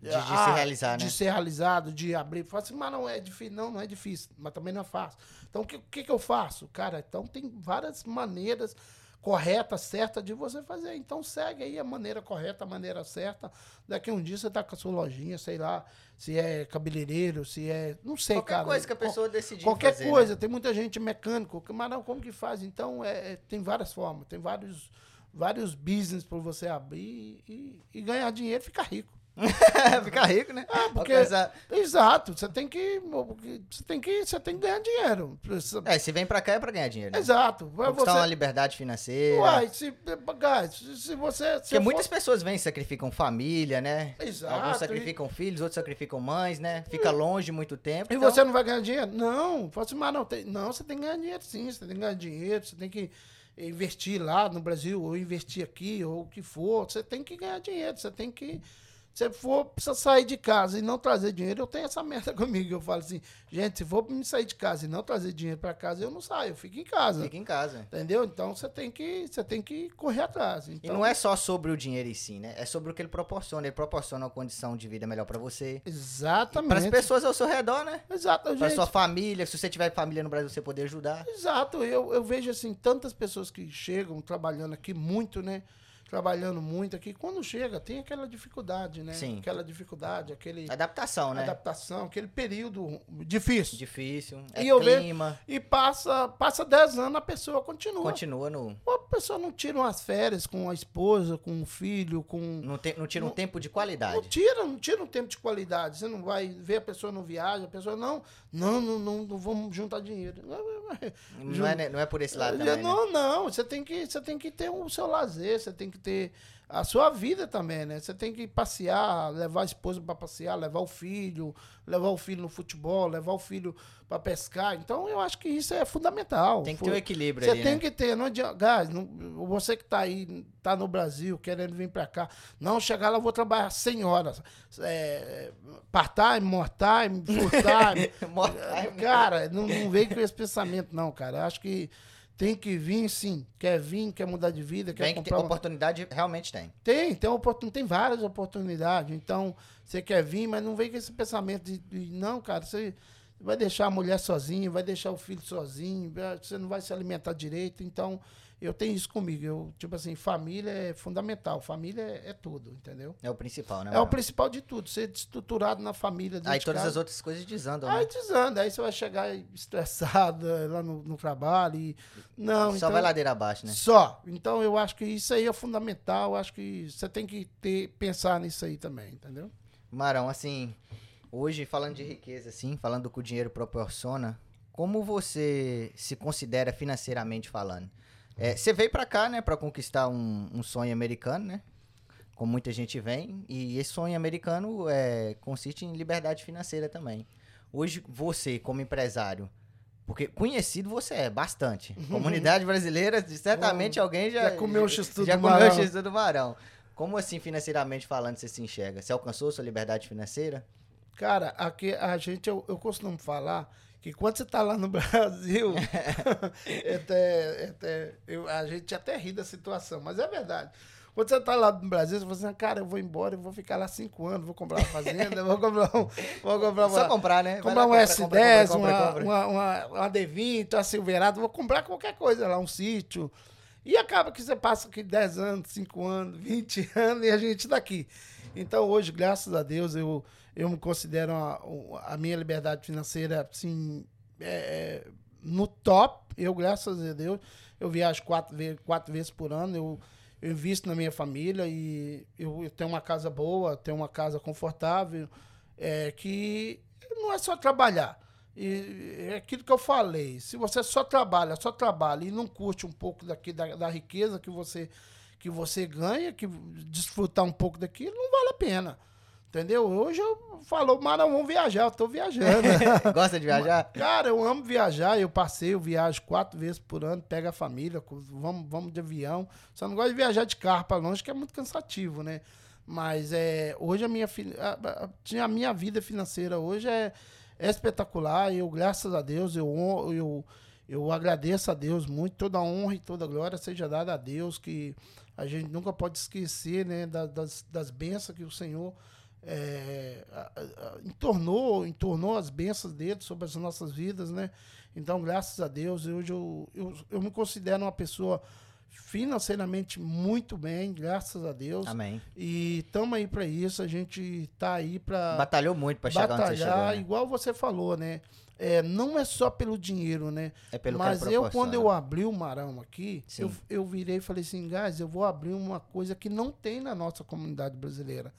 De- de se realizar, de né? ser realizado, de abrir. Fala assim, mas não é difícil. Não, não é difícil, mas também não é fácil. Então, o que, que, que eu faço? Cara, então tem várias maneiras corretas, certas de você fazer. Então, segue aí a maneira correta, a maneira certa. Daqui a um dia você tá com a sua lojinha, sei lá, se é cabeleireiro, se é. Não sei, Qualquer cara. coisa que a pessoa decidir Qualquer fazer, né? coisa, tem muita gente mecânico, mas não, como que faz? Então, é, é- tem várias formas, tem vários, vários business para você abrir e, e ganhar dinheiro e ficar rico. Ficar rico, né? Ah, porque- Exato, você tem que. Você tem que, você tem que ganhar dinheiro. É, se vem pra cá é pra ganhar dinheiro, né? Exato. Conquistar uma Você, liberdade financeira. uai, se, se você. Se Porque muitas for- pessoas vêm e sacrificam família, né? Exato, Alguns e- sacrificam filhos, outros sacrificam mães, né? Fica longe muito tempo. E então- você não vai ganhar dinheiro? Não, assim, mas não, tem, não, você tem que ganhar dinheiro sim, você tem que ganhar dinheiro, você tem que investir lá no Brasil, ou investir aqui, ou o que for, você tem que ganhar dinheiro, você tem que Se for precisa sair de casa e não trazer dinheiro, eu tenho essa meta comigo. Eu falo assim, gente, se for me sair de casa e não trazer dinheiro para casa, eu não saio, eu fico em casa. Fica em casa. Entendeu? Então você tem que, você tem que correr atrás. E Então, não é só sobre o dinheiro em si, né? É sobre o que ele proporciona. Ele proporciona uma condição de vida melhor pra você. exatamente. Para as pessoas ao seu redor, né? Exato, gente. sua família. Se você tiver família no Brasil, você poder ajudar. Exato, eu, eu vejo assim, tantas pessoas que chegam trabalhando aqui muito, né? Trabalhando muito aqui, quando chega, tem aquela dificuldade, né? Sim. Aquela dificuldade, aquele Adaptação, né? adaptação, aquele período difícil. Difícil. É E eu vejo- clima. E passa, passa 10 anos, a pessoa continua. Continua no. A pessoa não tira umas férias com a esposa, com o filho, com. Não, tem, não tira um Não- tempo de Não qualidade. tira, não tira um tempo de qualidade. Você não vai ver a pessoa não viaja, a pessoa não, não, não, não, não vamos juntar dinheiro. Não é, né? não é por esse lado também, né? não, não, você tem que, você tem que ter o seu lazer, você tem que ter a sua vida também, né? Você tem que passear, levar a esposa para passear, levar o filho, levar o filho no futebol, levar o filho para pescar. Então, eu acho que isso é fundamental. Tem que ter um equilíbrio você ali, tem né? que ter, não adianta, guys, não- você que tá aí, tá no Brasil, querendo vir para cá, não chegar lá, eu vou trabalhar 100 horas, é, part-time, more-time, full-time, Mortal. cara, não, não vem com esse pensamento não, cara, Eu acho que tem que vir sim, quer vir, quer mudar de vida, quer tem comprar uma... oportunidade, realmente tem. Tem, tem, oportun... tem várias oportunidades. Então, você quer vir, mas não vem com esse pensamento de, de, não, cara, você vai deixar a mulher sozinha, vai deixar o filho sozinho, você não vai se alimentar direito. Então, eu tenho isso comigo. Eu, tipo assim, família é fundamental. Família é, é tudo, entendeu? É o principal, né? É o principal de tudo. Ser estruturado na família. Aí todas casa. as outras coisas desandam, Aí né? desanda, aí você vai chegar estressado eh, lá no, no trabalho e... Não, Só então... vai ladeira abaixo, né? Só. Então eu acho que isso aí é fundamental. Eu acho que você tem que ter, pensar nisso aí também, entendeu? Marão, assim, hoje falando de riqueza, assim, falando do que o dinheiro proporciona, como você se considera financeiramente falando? É, você veio pra cá, né, pra conquistar um, um sonho americano, né? Como muita gente vem, e esse sonho americano é, consiste em liberdade financeira também. Hoje, você, como empresário, porque conhecido você é bastante. Comunidade brasileira, certamente alguém já, Já comeu o x-tudo já do comeu o Marão. x-tudo do Marão. Como assim, financeiramente falando, você se enxerga? Você alcançou sua liberdade financeira? Cara, aqui a gente, eu, eu costumo falar que quando você tá lá no Brasil, é até, é até- eu- a gente até ri da situação, mas é verdade. Quando você tá lá no Brasil, você fala assim, cara, eu vou embora, eu vou ficar lá cinco anos, vou comprar uma fazenda, vou comprar um, vou comprar uma, Só comprar, né? Vai comprar um compra, S10, compra, compra, uma. Uma, uma, uma D20, uma Silverado, vou comprar qualquer coisa lá, um sítio. E acaba que você passa aqui 10 anos, 5 anos, 20 anos e a gente tá aqui. Então hoje, graças a Deus, eu, eu me considero a, a minha liberdade financeira assim, é, é, no top. Eu, graças a Deus, eu viajo quatro, quatro vezes por ano, eu, eu invisto na minha família e eu, eu tenho uma casa boa, tenho uma casa confortável, é, que não é só trabalhar. E é aquilo que eu falei. Se você só trabalha, só trabalha e não curte um pouco daqui da, da riqueza que você que você ganha, que desfrutar um pouco daquilo, não vale a pena. Entendeu? Hoje eu falo, Mara, vamos viajar, eu tô viajando. Gosta de viajar? Cara, eu amo viajar, eu passei, eu viajo quatro vezes por ano, pego a família, vamos, vamos de avião. Só não gosto de viajar de carro para longe, que é muito cansativo, né? Mas é, hoje a minha, a, a- minha vida financeira hoje é, é espetacular. Eu, graças a Deus, eu, eu, eu agradeço a Deus muito. Toda honra e toda glória seja dada a Deus, que a gente nunca pode esquecer né, da- das, das bênçãos que o Senhor é, a- a- a- entornou, entornou as bênçãos dele sobre as nossas vidas, né? Então, graças a Deus, hoje eu, eu, eu me considero uma pessoa financeiramente muito bem, graças a Deus. Amém. E estamos aí para isso, a gente tá aí para Batalhou muito pra chegar onde você chegou, batalhar, né? igual você falou, né? É, não é só pelo dinheiro, né? É pelo Mas que ele eu, quando eu abri o Marão aqui, Sim. eu, eu virei e falei assim, guys, eu vou abrir uma coisa que não tem na nossa comunidade brasileira.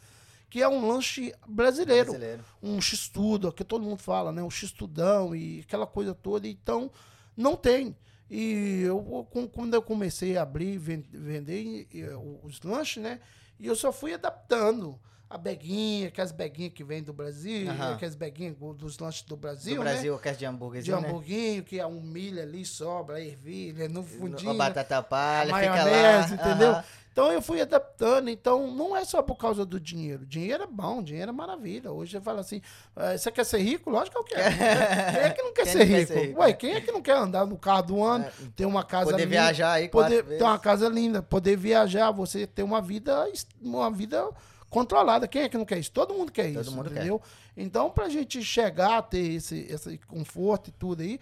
Que é um lanche brasileiro. Brasileiro. Um x-tudo, que todo mundo fala, né? Um x-tudão e aquela coisa toda. Então, não tem. E eu, quando eu comecei a abrir, ven- vender e- e, os lanches, né? E eu só fui adaptando. A beguinha, aquelas beguinhas que vem do Brasil, Aham. aquelas beguinhas dos lanches do Brasil, Do né? Brasil, aquelas de De hambúrguerzinho, né? hamburguinho, que é um milho ali, sobra, ervilha, no fundinho. A batata palha, a fica maionese, lá. entendeu? aham. Então eu fui adaptando. Então não é só por causa do dinheiro. Dinheiro é bom, dinheiro é maravilha. Hoje você fala assim: "Ah, você quer ser rico? Lógico que eu quero. quem é que não quer, Quem ser, não quer rico? ser rico, Ué, é. quem é que não quer andar no carro do ano, ter uma casa Poder linda, viajar aí poder ter uma casa linda, poder viajar, você ter uma vida, uma vida controlada. Quem é que não quer isso? Todo mundo quer Todo isso, mundo quer. entendeu? Então, pra gente chegar a ter esse, esse conforto e tudo aí,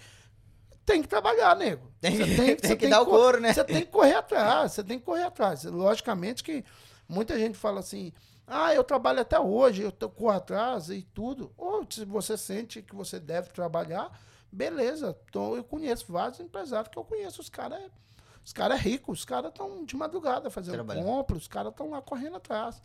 tem que trabalhar, nego. Tem, Você tem, você que dar o co- couro, né? Você tem que correr atrás, você tem que correr atrás. Logicamente que muita gente fala assim, ah, eu trabalho até hoje, eu corro atrás e tudo. Ou se você sente que você deve trabalhar, beleza. Então, eu conheço vários empresários que eu conheço, os caras é, os cara é ricos, os caras estão de madrugada fazendo Trabalhando. compra, os caras estão lá correndo atrás.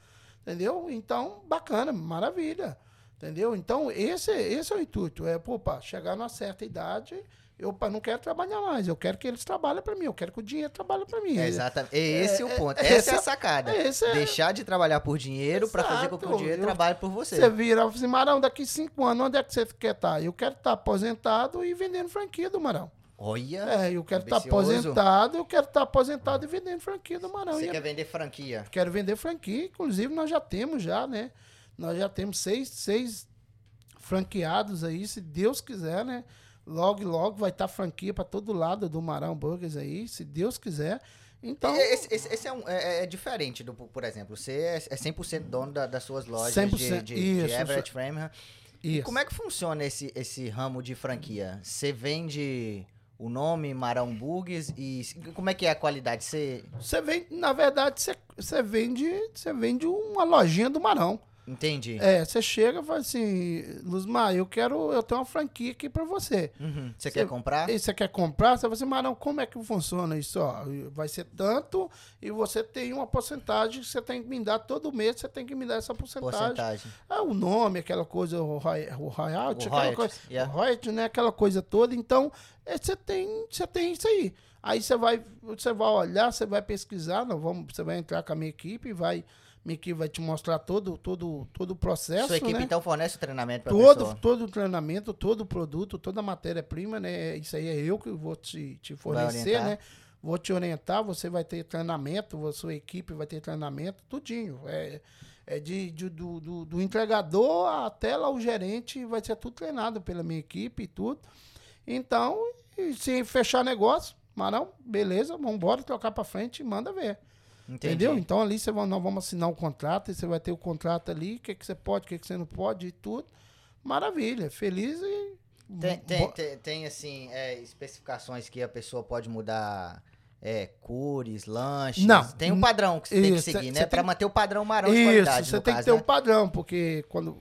Entendeu? Então, bacana, maravilha. Entendeu? Então, esse, esse é o intuito. É, pô, pá, chegar numa certa idade, eu pá, não quero trabalhar mais. Eu quero que eles trabalhem para mim. Eu quero que o dinheiro trabalhe para mim. É exatamente. Esse é, o ponto. Essa esse é a é- sacada. é- Deixar de trabalhar por dinheiro pra fazer com que o dinheiro Eu- trabalhe por você. Você vira e assim, Marão, daqui cinco anos, onde é que você quer estar? Eu quero estar aposentado e vendendo franquia do Marão. Olha. É, eu quero estar ambicioso. aposentado, eu quero estar aposentado e vendendo franquia do Marão. Você E quer vender franquia. quero vender franquia, inclusive nós já temos já, né? Nós já temos seis, seis franqueados aí, se Deus quiser, né? Logo, logo vai estar franquia para todo lado do Marão Burgers aí, se Deus quiser. Então, Esse, esse- esse é, um- é- é diferente, do, por exemplo, você é, é 100% dono da- das suas lojas 100%, de, de, de isso, Everett Framingham. E isso. como é que funciona esse, esse ramo de franquia? Você vende o nome Marão Bugs e como é que é a qualidade? Você vende, na verdade, você vende, você vende uma lojinha do Marão. Entende? É, você chega e fala assim, Luzmar, eu quero, eu tenho uma franquia aqui para você. Uhum. Você quer comprar? E você quer comprar? Você fala assim, Marão, como é que funciona isso? Ó, vai ser tanto e você tem uma porcentagem que você tem que me dar todo mês, você tem que me dar essa porcentagem. Porcentagem. Ah, o nome, aquela coisa, o, roy- o royalty, O aquela royalties, coisa, yeah. o royalty, né? Aquela coisa toda. Então, é, você tem, você tem isso aí. Aí você vai, você vai olhar, você vai pesquisar, nós vamos, você vai entrar com a minha equipe, vai, minha equipe vai te mostrar todo, todo, todo o processo, Sua equipe né? então fornece o treinamento para todo, pessoa. todo o treinamento, todo o produto, toda a matéria-prima, né? Isso aí é eu que vou te, te fornecer, né? Vou te orientar, você vai ter treinamento, a sua equipe vai ter treinamento, tudinho. É, é de, de- do, do, do entregador até lá o gerente, vai ser tudo treinado pela minha equipe e tudo. Então, se fechar negócio, Marão, beleza, vamos embora, trocar para frente e manda ver. Entendi. Entendeu? Então ali você vai, nós vamos assinar um contrato e você vai ter o contrato ali, o que, que você pode, o que, que você não pode e tudo. Maravilha, feliz e. Tem, tem, tem, tem, assim, é, especificações que a pessoa pode mudar é, cores, lanches. Não. Tem um padrão que você tem que seguir, né? Pra manter o padrão marão de Isso, qualidade, você tem caso, que ter né? um padrão, porque quando,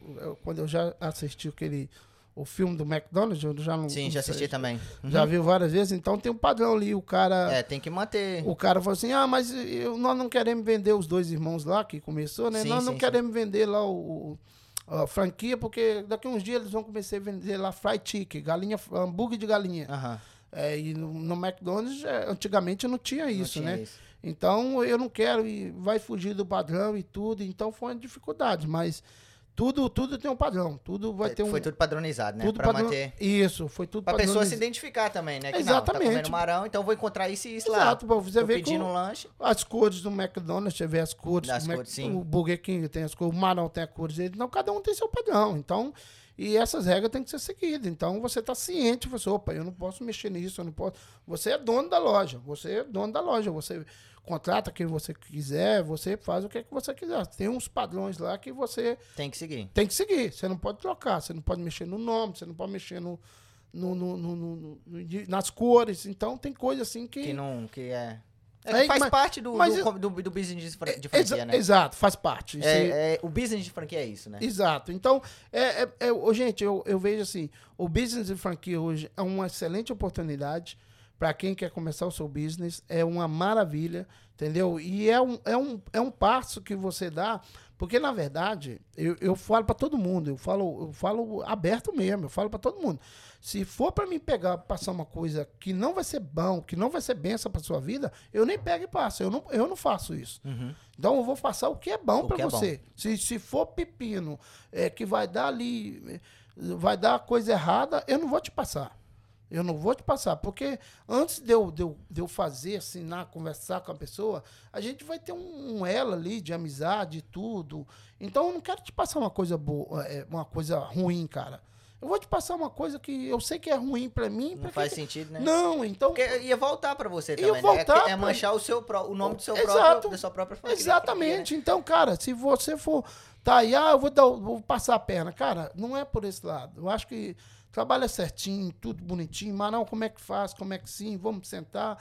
quando eu já assisti aquele, o filme do McDonald's, eu já não. Sim, não já sei, assisti também. Já Uhum. viu várias vezes, então tem um padrão ali. O cara. É, tem que manter. O cara falou assim: ah, mas eu- nós não queremos vender os dois irmãos lá, que começou, né? Sim, nós não sim, queremos vender lá o, a franquia, porque daqui uns dias eles vão começar a vender lá fried chicken, galinha, hambúrguer de galinha. Aham, É, e no, no McDonald's, é, antigamente não tinha não isso, tinha né? isso. Então eu não quero e vai fugir do padrão e tudo. Então foi uma dificuldade, mas tudo, tudo tem um padrão. Tudo vai ter um. Foi tudo padronizado, né? tudo pra padrão- manter. Isso, foi tudo Pra pessoa se padronizado. identificar também, né? Que Não, tá Exatamente. comendo marão, então vou encontrar isso e isso lá. Exato, pra você Tô ver pedindo um lanche. as cores do McDonald's, você vê as cores. Do Mac- cores, sim. O Burger King tem as cores, o Marão tem as cores dele. Então, cada um tem seu padrão. Então, e essas regras têm que ser seguidas. Então, você está ciente, você, opa, eu não posso mexer nisso, eu não posso. Você é dono da loja, você é dono da loja. Você contrata quem você quiser, você faz o que, é que você quiser. Tem uns padrões lá que você Tem que seguir. tem que seguir. Você não pode trocar, você não pode mexer no nome, você não pode mexer no, no- no- no- nas cores. Então, tem coisa assim que. Que não. Que é. é faz mas- parte do, mas do, do, do business de fran- de Exa- franquia, né? Exato, faz parte. É, é, o business de franquia é isso, né? Exato. Então, é, é- é- gente, eu, eu vejo assim, o business de franquia hoje é uma excelente oportunidade para quem quer começar o seu business, é uma maravilha, entendeu? E é um, é um, é um passo que você dá Porque, na verdade, eu, eu falo para todo mundo, eu falo, eu falo aberto mesmo, eu falo para todo mundo. Se for para mim pegar, passar uma coisa que não vai ser bom, que não vai ser benção para sua vida, eu nem pego e passo. Eu não, eu não faço isso. Uhum. Então eu vou passar o que é bom para que é você. Se, se for pepino, é, que vai dar ali, vai dar coisa errada, eu não vou te passar. Eu não vou te passar, porque antes de eu, de eu, de eu fazer, assinar, conversar com a pessoa, a gente vai ter um, um elo ali de amizade e tudo. Então eu não quero te passar uma coisa boa, é, uma coisa ruim, cara. Eu vou te passar uma coisa que eu sei que é ruim para mim. Não pra faz que- sentido, né? Não, então. Porque ia voltar pra você Ia também, né? voltar É, que- é pra- manchar o, seu, pró- o nome do seu Exato. próprio, da sua própria família. Exatamente. Então, cara, se você for. Tá aí, ah, eu vou, dar, vou passar a perna. Cara, não é por esse lado. Eu acho que trabalha certinho, tudo bonitinho. Mas não, como é que faz? Como é que sim? Vamos sentar.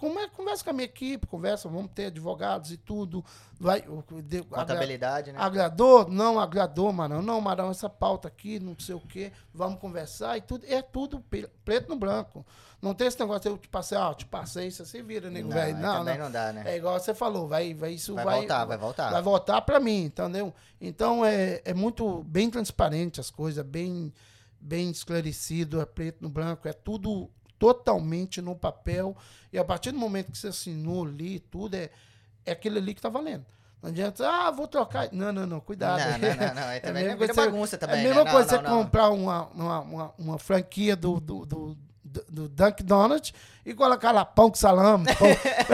Como é, conversa com a minha equipe, conversa, vamos ter advogados e tudo. Vai, de- Contabilidade, né? Agradou? Não agradou, Marão. Não, Marão, essa pauta aqui, não sei o quê. Vamos conversar e tudo. É tudo preto no branco. Não tem esse negócio de eu te passei, ó, te passei, isso se vira, nego, Não, velho. Não, também não. não dá, né? É igual você falou, vai, vai isso Vai vai, voltar, vai voltar. Vai voltar para mim, entendeu? Então é, é muito bem transparente as coisas, bem bem esclarecido, é preto no branco, é tudo totalmente no papel. E a partir do momento que você assinou ali, tudo é é aquele ali que tá valendo. Não adianta, ah, vou trocar. Não, não, não, cuidado. Não, não, não, não. Aí É também vira coisa- bagunça É também, a mesma né? coisa Não, você não, não. comprar uma, uma, uma, uma franquia do, do, do, do, do Dunkin' Donuts e colocar lá pão com salame, pão,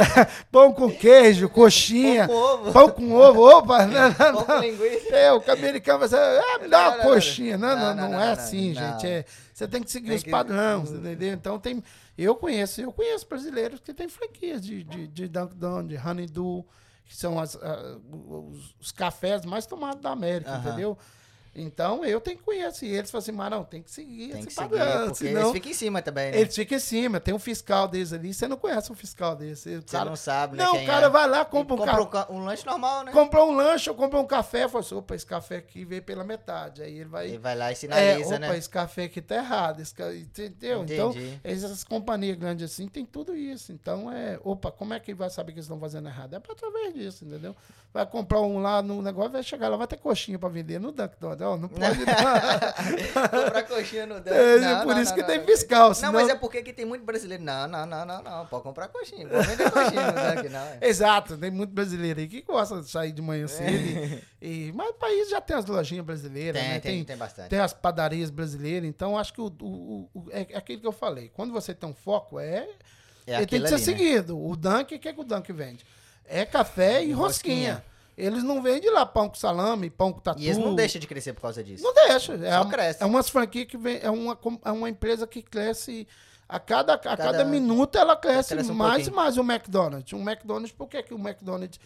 pão com queijo, coxinha, Pão com ovo. Opa, não, não, Pão com não. linguiça. É, o americano vai dizer, ah, me dá Não, uma não, não, coxinha. Não, não, não, não, não, não, é não, assim, não. gente. É, você tem que seguir os padrões, entendeu? Então tem. Eu conheço, eu conheço brasileiros que têm franquias de, de, de Dunkin' Donuts, de Honeydew, que são as, ah, os, os cafés mais tomados da América, entendeu? Então eu tenho que conhecer. E eles falam assim, mas não, tem que seguir Tem esse que seguir, padrão. porque senão eles ficam em cima também, né? eles ficam em cima. Tem um fiscal deles ali, você não conhece um fiscal desse. Você não sabe, né? não, o cara é. vai lá, compra um compra café. um, um lanche normal, né? Comprou um lanche ou comprou um café, falou assim, opa, esse café aqui veio pela metade. Aí ele vai. Ele vai lá e É, sinaliza, opa, né? esse café aqui tá errado. Esse Entendeu? Entendi. Então, essas companhias grandes assim tem tudo isso. Então, é. Opa, como é que vai saber que eles estão fazendo errado? É através disso, entendeu? Vai comprar um lá no negócio, vai chegar lá, vai ter coxinha pra vender no Dunkin' Donuts. Ó, não pode não. Comprar coxinha no Dunkin'. É, Não, por não, isso não, que não, tem não. fiscal. Não, senão- mas é porque aqui tem muito brasileiro. Não, não, não, não, não. Pode comprar coxinha. Pode vender coxinha no Dunkin', não. é. Exato, tem muito brasileiro aí que gosta de sair de manhã cedo. E, e- mas o país já tem as lojinhas brasileiras, Tem, né? tem, tem bastante. tem as padarias brasileiras, então acho que o, o- o- é aquilo que eu falei. Quando você tem um foco, é, É ele tem que ser ali, né? seguido. O Dunk, o que, é que o Dunk vende? É café e, E rosquinha. rosquinha. Eles não vendem lá pão com salame, pão com tatu. E eles não deixam de crescer por causa disso. Não deixa. É, Só uma- cresce. é umas franquias que vem, é uma, é uma empresa que cresce. A cada, a cada, Cada- minuto ela cresce, cresce um mais e pouquinho. mais o McDonald's. Um McDonald's, por que, que o McDonald's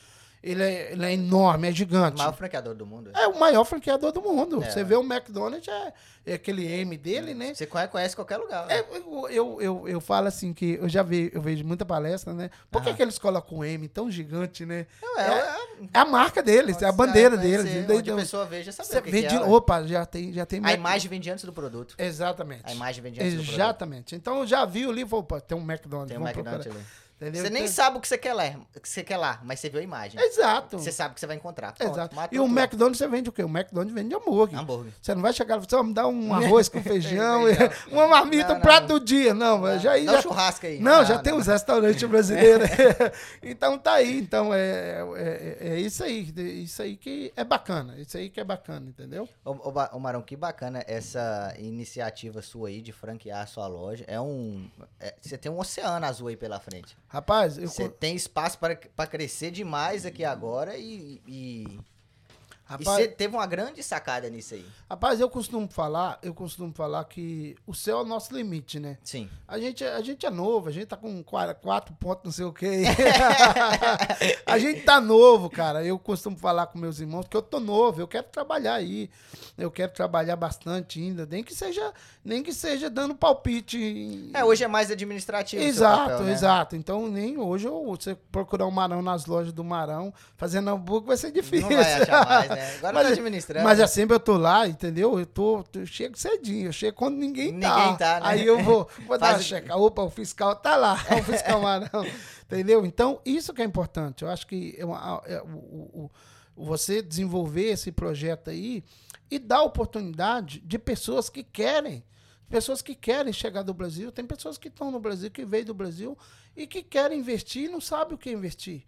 ele é, ele é enorme, é O gigante? maior franqueador do mundo. É o maior franqueador do mundo. É, Você vê o McDonald's, é, é aquele M dele, né? Você conhece, qualquer lugar. É, né? eu, eu, eu, eu falo assim que eu já vi, eu vejo muita palestra, né? Por que, que eles colocam um M tão gigante, né? Não, é, é, É a marca deles, é a bandeira deles. Onde entendeu? a pessoa veja, Você o que que é. opa, já tem, já tem A Mac- imagem vem antes do produto. Exatamente. A imagem vem antes do produto. Exatamente. Então eu já vi o livro, opa, tem um McDonald's. Tem um McDonald's procurar. ali. Entendeu? Você nem Então- sabe o que você quer lá, o que você quer lá, mas você viu a imagem. Exato. Você sabe que você vai encontrar. Pronto, Exato. E o. McDonald's você vende o quê? O McDonald's vende hambúrguer. Hambúrguer. Você não vai chegar e falar, "Ó, me dá um arroz com feijão, uma marmita, Não, um prato não. do dia. Não, já, aí Dá um já, churrasco aí. Não, já tem uns restaurantes brasileiros. então tá aí. Então é, é, é isso aí. Isso aí que é bacana. Isso aí que é bacana, entendeu? Ô, ô, ô, Marão, que bacana essa iniciativa sua aí de franquear a sua loja. É um. é- você tem um oceano azul aí pela frente. Rapaz, eu, Você tem espaço para para crescer demais aqui agora e. e... E rapaz, você teve uma grande sacada nisso aí. rapaz, eu costumo falar, eu costumo falar que o céu é o nosso limite, né? Sim. A gente, a gente é novo, a gente tá com quatro, quatro pontos, não sei o quê. a gente tá novo, cara. Eu costumo falar com meus irmãos que eu tô novo, eu quero trabalhar aí. Eu quero trabalhar bastante ainda, nem que seja, nem que seja dando palpite. em- É, hoje é mais administrativo. Exato, papel, né? exato. Então, nem hoje, eu- você procurar um Marão nas lojas do Marão, fazendo hambúrguer vai ser difícil. Não vai achar mais, né? Agora Mas- tá administrando. Mas é sempre eu tô lá, entendeu? Eu tô, eu chego cedinho, eu chego quando ninguém, tá. Ninguém tá, né? Aí eu vou, vou dar uma checa. Opa, o fiscal tá lá, o fiscal Marão. entendeu? Então, isso que é importante. Eu acho que é uma- é o- o- você desenvolver esse projeto aí e dar oportunidade de pessoas que querem. Pessoas que querem chegar do Brasil. Tem pessoas que estão no Brasil, que veio do Brasil e que querem investir e não sabem o que investir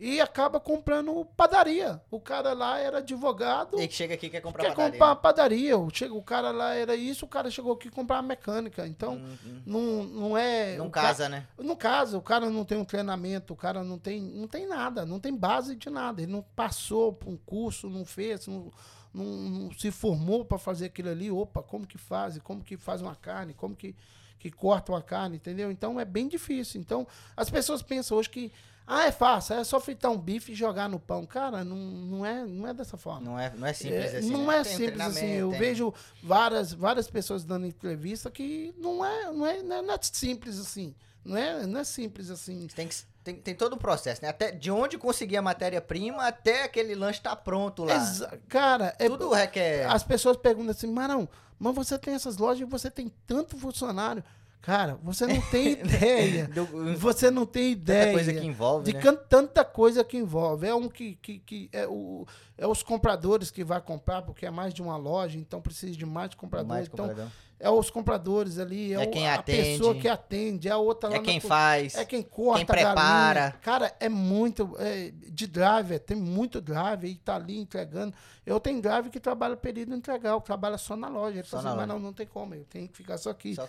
e acaba comprando padaria. O cara lá era advogado. E que chega aqui quer comprar quer padaria. comprar padaria. Chega, o cara lá era isso, o cara chegou aqui comprar mecânica. Então, uhum. não, não é. Não casa, ca... né? Não casa, o cara não tem um treinamento, o cara não tem, não tem nada, não tem base de nada. Ele não passou por um curso, não fez, não, não, não se formou para fazer aquilo ali. Opa, como que faz? Como que faz uma carne? Como que, que corta uma carne? Entendeu? Então é bem difícil. Então, as pessoas pensam hoje que ah, é fácil, é só fritar um bife e jogar no pão. Cara, não, não, é, não é dessa forma. Não é, não é simples é, assim. Não né? é simples assim. Eu tem... vejo várias, várias pessoas dando entrevista que não é, não é, não é simples assim. Não é, não é simples assim. Tem, que, tem, tem todo um processo, né? Até de onde conseguir a matéria-prima até aquele lanche estar tá pronto lá. Exa cara, é tudo é, requer. As pessoas perguntam assim, Marão, mas você tem essas lojas e você tem tanto funcionário. Cara, você não tem ideia. você não tem ideia. Tanta coisa que envolve. De né? tanta coisa que envolve. É um que, que, que é, o, é os compradores que vai comprar, porque é mais de uma loja, então precisa de mais compradores. Mais então, comprador. é os compradores ali, é, é quem o, atende, a pessoa que atende, é a outra lá É quem faz. É quem corta, quem prepara. Cara, é muito. É, de driver, tem muito driver e tá ali entregando. Eu tenho driver que trabalha período integral, trabalha só na loja. Ele só fala assim, mas não, não tem como, eu tenho que ficar só aqui. Só...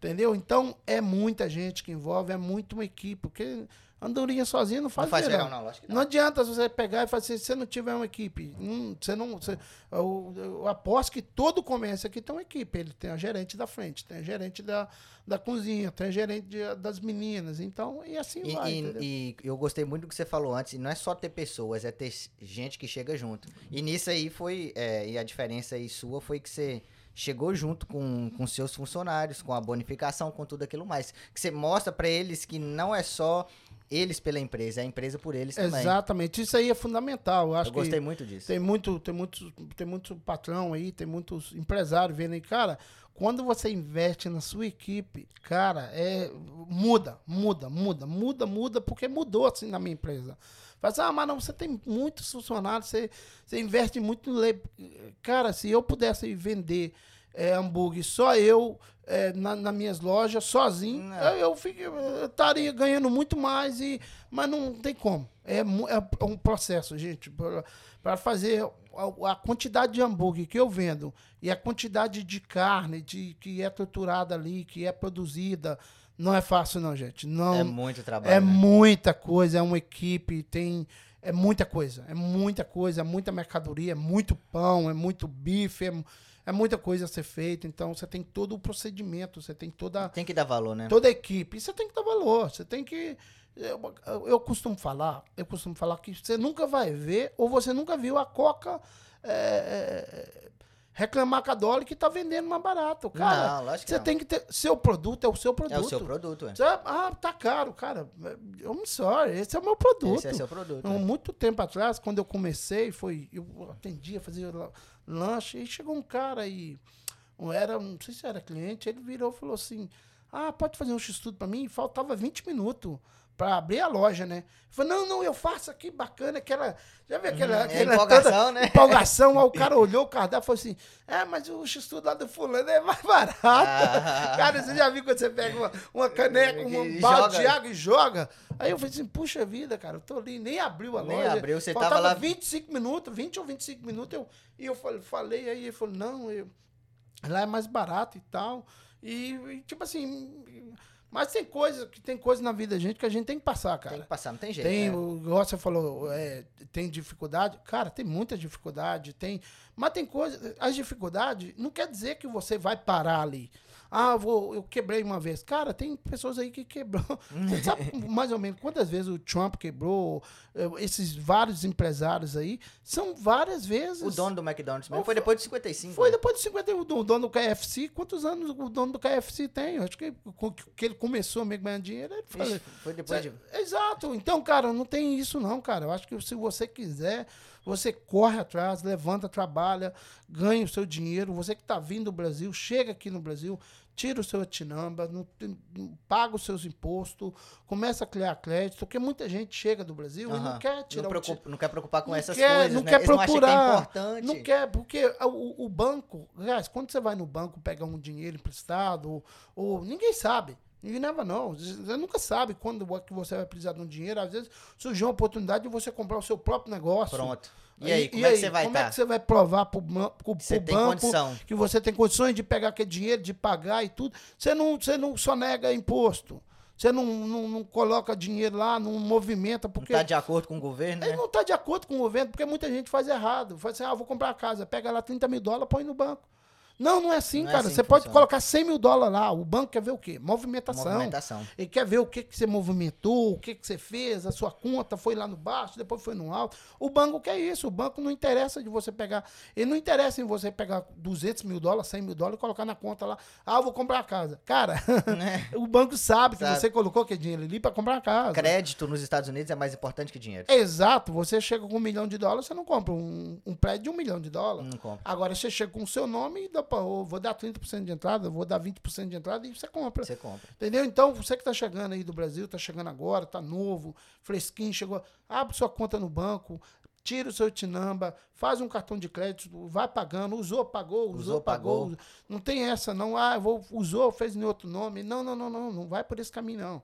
Entendeu? Então, é muita gente que envolve, é muito uma equipe, porque andorinha sozinha não faz, não faz verão. verão não, não. não adianta você pegar e fazer, se você não tiver uma equipe, hum, você não, você, eu, eu, aposto que todo comércio aqui tem uma equipe, ele tem a gerente da frente, tem a gerente da, da cozinha, tem a gerente de, das meninas, então, e assim e, vai. E, e, eu gostei muito do que você falou antes, não é só ter pessoas, é ter gente que chega junto. E nisso aí foi, é, e a diferença aí sua foi que você chegou junto com, com seus funcionários, com a bonificação, com tudo aquilo mais. Que você mostra para eles que não é só eles pela empresa, é a empresa por eles também. Exatamente, isso aí é fundamental. Eu, acho Eu gostei muito disso. Tem muito, tem muito, tem muito patrão aí, tem muitos empresários vendo aí, cara. Quando você investe na sua equipe, cara, é muda, muda, muda, muda, muda, porque mudou assim na minha empresa. Fala assim, ah, mas não, você tem muitos funcionários, você, você investe muito. Cara, se eu pudesse vender é, hambúrguer só eu, é, na, nas minhas lojas, sozinho, eu, eu, fico, eu, estaria ganhando muito mais, e, mas não tem como. É, é um processo, gente. Para fazer a, a, quantidade de hambúrguer que eu vendo e a quantidade de carne de, que é triturada ali, que é produzida não é fácil, não, gente. Não, é muito trabalho. É né? muita coisa, é uma equipe, tem. É muita coisa. É muita coisa, é muita mercadoria, é muito pão, é muito bife, é, é muita coisa a ser feita. Então você tem todo o procedimento, você tem toda. Tem que dar valor, né? Toda a equipe. E você tem que dar valor. Você tem que. Eu, eu costumo falar, eu costumo falar que você nunca vai ver, ou você nunca viu a Coca. É, reclamar com a Dolly que tá vendendo mais barato. Cara, não, lógico que você não. tem que ter. Seu produto é o seu produto. É o seu produto, é. Você, ah, tá caro, cara. I'm sorry, esse é o meu produto. Esse é seu produto. é. Muito tempo atrás, quando eu comecei, foi. Eu atendia, fazia lanche, e chegou um cara e. Era, não sei se era cliente, ele virou e falou assim: Ah, pode fazer um X-Tudo pra mim? Faltava 20 minutos para abrir a loja, né? Falei, não, não, eu faço aqui, bacana, aquela. Já viu aquela. Uhum, aquela empolgação, né? Empolgação, aí o cara olhou o cardápio e falou assim: é, mas o x-tudo lá do fulano é mais barato. Ah. Cara, você já viu quando você pega uma, uma caneca, um balde de água e joga? Aí eu falei assim: puxa vida, cara, eu tô ali, nem abriu a nem loja. Nem abriu, você Faltava tava lá. 25 minutos, 20 ou 25 minutos, eu, e eu falei, aí ele falou: não, eu, lá é mais barato e tal. E, e tipo assim mas tem coisa, que tem coisa na vida da gente que a gente tem que passar, cara. Tem que passar, não tem jeito. Tem, né? o, igual você falou, é, tem dificuldade. Cara, tem muita dificuldade, tem. Mas tem coisa. As dificuldades não quer dizer que você vai parar ali. Ah, vou, eu quebrei uma vez. Cara, tem pessoas aí que quebrou. Você sabe mais ou menos quantas vezes o Trump quebrou? Eh, esses vários empresários aí. São várias vezes. O dono do McDonald's mesmo foi depois de 55. Foi né? depois de 55. O dono do KFC. Quantos anos o dono do KFC tem? Acho que, que ele começou a ganhar dinheiro. Ele foi, foi depois de. Exato. Então, cara, não tem isso não, cara. Eu acho que se você quiser Você corre atrás, levanta, trabalha, ganha o seu dinheiro. Você que está vindo do Brasil, chega aqui no Brasil, tira o seu etinamba, não, não, paga os seus impostos, começa a criar crédito, porque muita gente chega do Brasil uhum. e não quer tirar não, preocupa, o não quer preocupar com não essas quer, coisas, não né? quer Eles procurar, não, que é importante. não quer, porque o, o banco, aliás, quando você vai no banco pegar um dinheiro emprestado, ou, ou ninguém sabe. Ninguém leva, não. Você nunca sabe quando que você vai precisar de um dinheiro. Às vezes surgiu uma oportunidade de você comprar o seu próprio negócio. Pronto. E aí, como e é que você vai Como tá? é que você vai provar pro, pro, pro banco condição. que você tem condições de pegar aquele dinheiro, de pagar e tudo? Você não, você não só nega imposto. Você não, não, não coloca dinheiro lá, não movimenta. Porque não está de acordo com o governo, Ele né? não está de acordo com o governo, porque muita gente faz errado. Faz assim, ah, vou comprar a casa, pega lá 30 mil dólares, põe no banco. Não, não é assim, não é cara. É assim você pode funciona. colocar 100 mil dólares lá. O banco quer ver o quê? Movimentação. Movimentação. Ele quer ver o que, que você movimentou, o que, que você fez, a sua conta foi lá no baixo, depois foi no alto. O banco quer isso. O banco não interessa de você pegar. Ele não interessa em você pegar 200 mil dólares, 100 mil dólares e colocar na conta lá. Ah, eu vou comprar a casa. Cara, né? o banco sabe, sabe que você colocou aquele dinheiro ali para comprar a casa. Crédito nos Estados Unidos é mais importante que dinheiro. Exato. Você chega com um milhão de dólares, você não compra um, um prédio de um milhão de dólares. Não compra. Agora você chega com o seu nome e dá oh, vou dar 30 30% de entrada, vou dar 20% de entrada e você compra. Você compra. Entendeu? Então, você que está chegando aí do Brasil, está chegando agora, está novo, fresquinho, chegou, abre sua conta no banco, tira o seu Tinamba, faz um cartão de crédito, vai pagando, usou, pagou, usou, usou pagou. pagou. Não tem essa, não. Ah, vou, usou, fez em outro nome. Não, não, não, não. Não vai por esse caminho, não.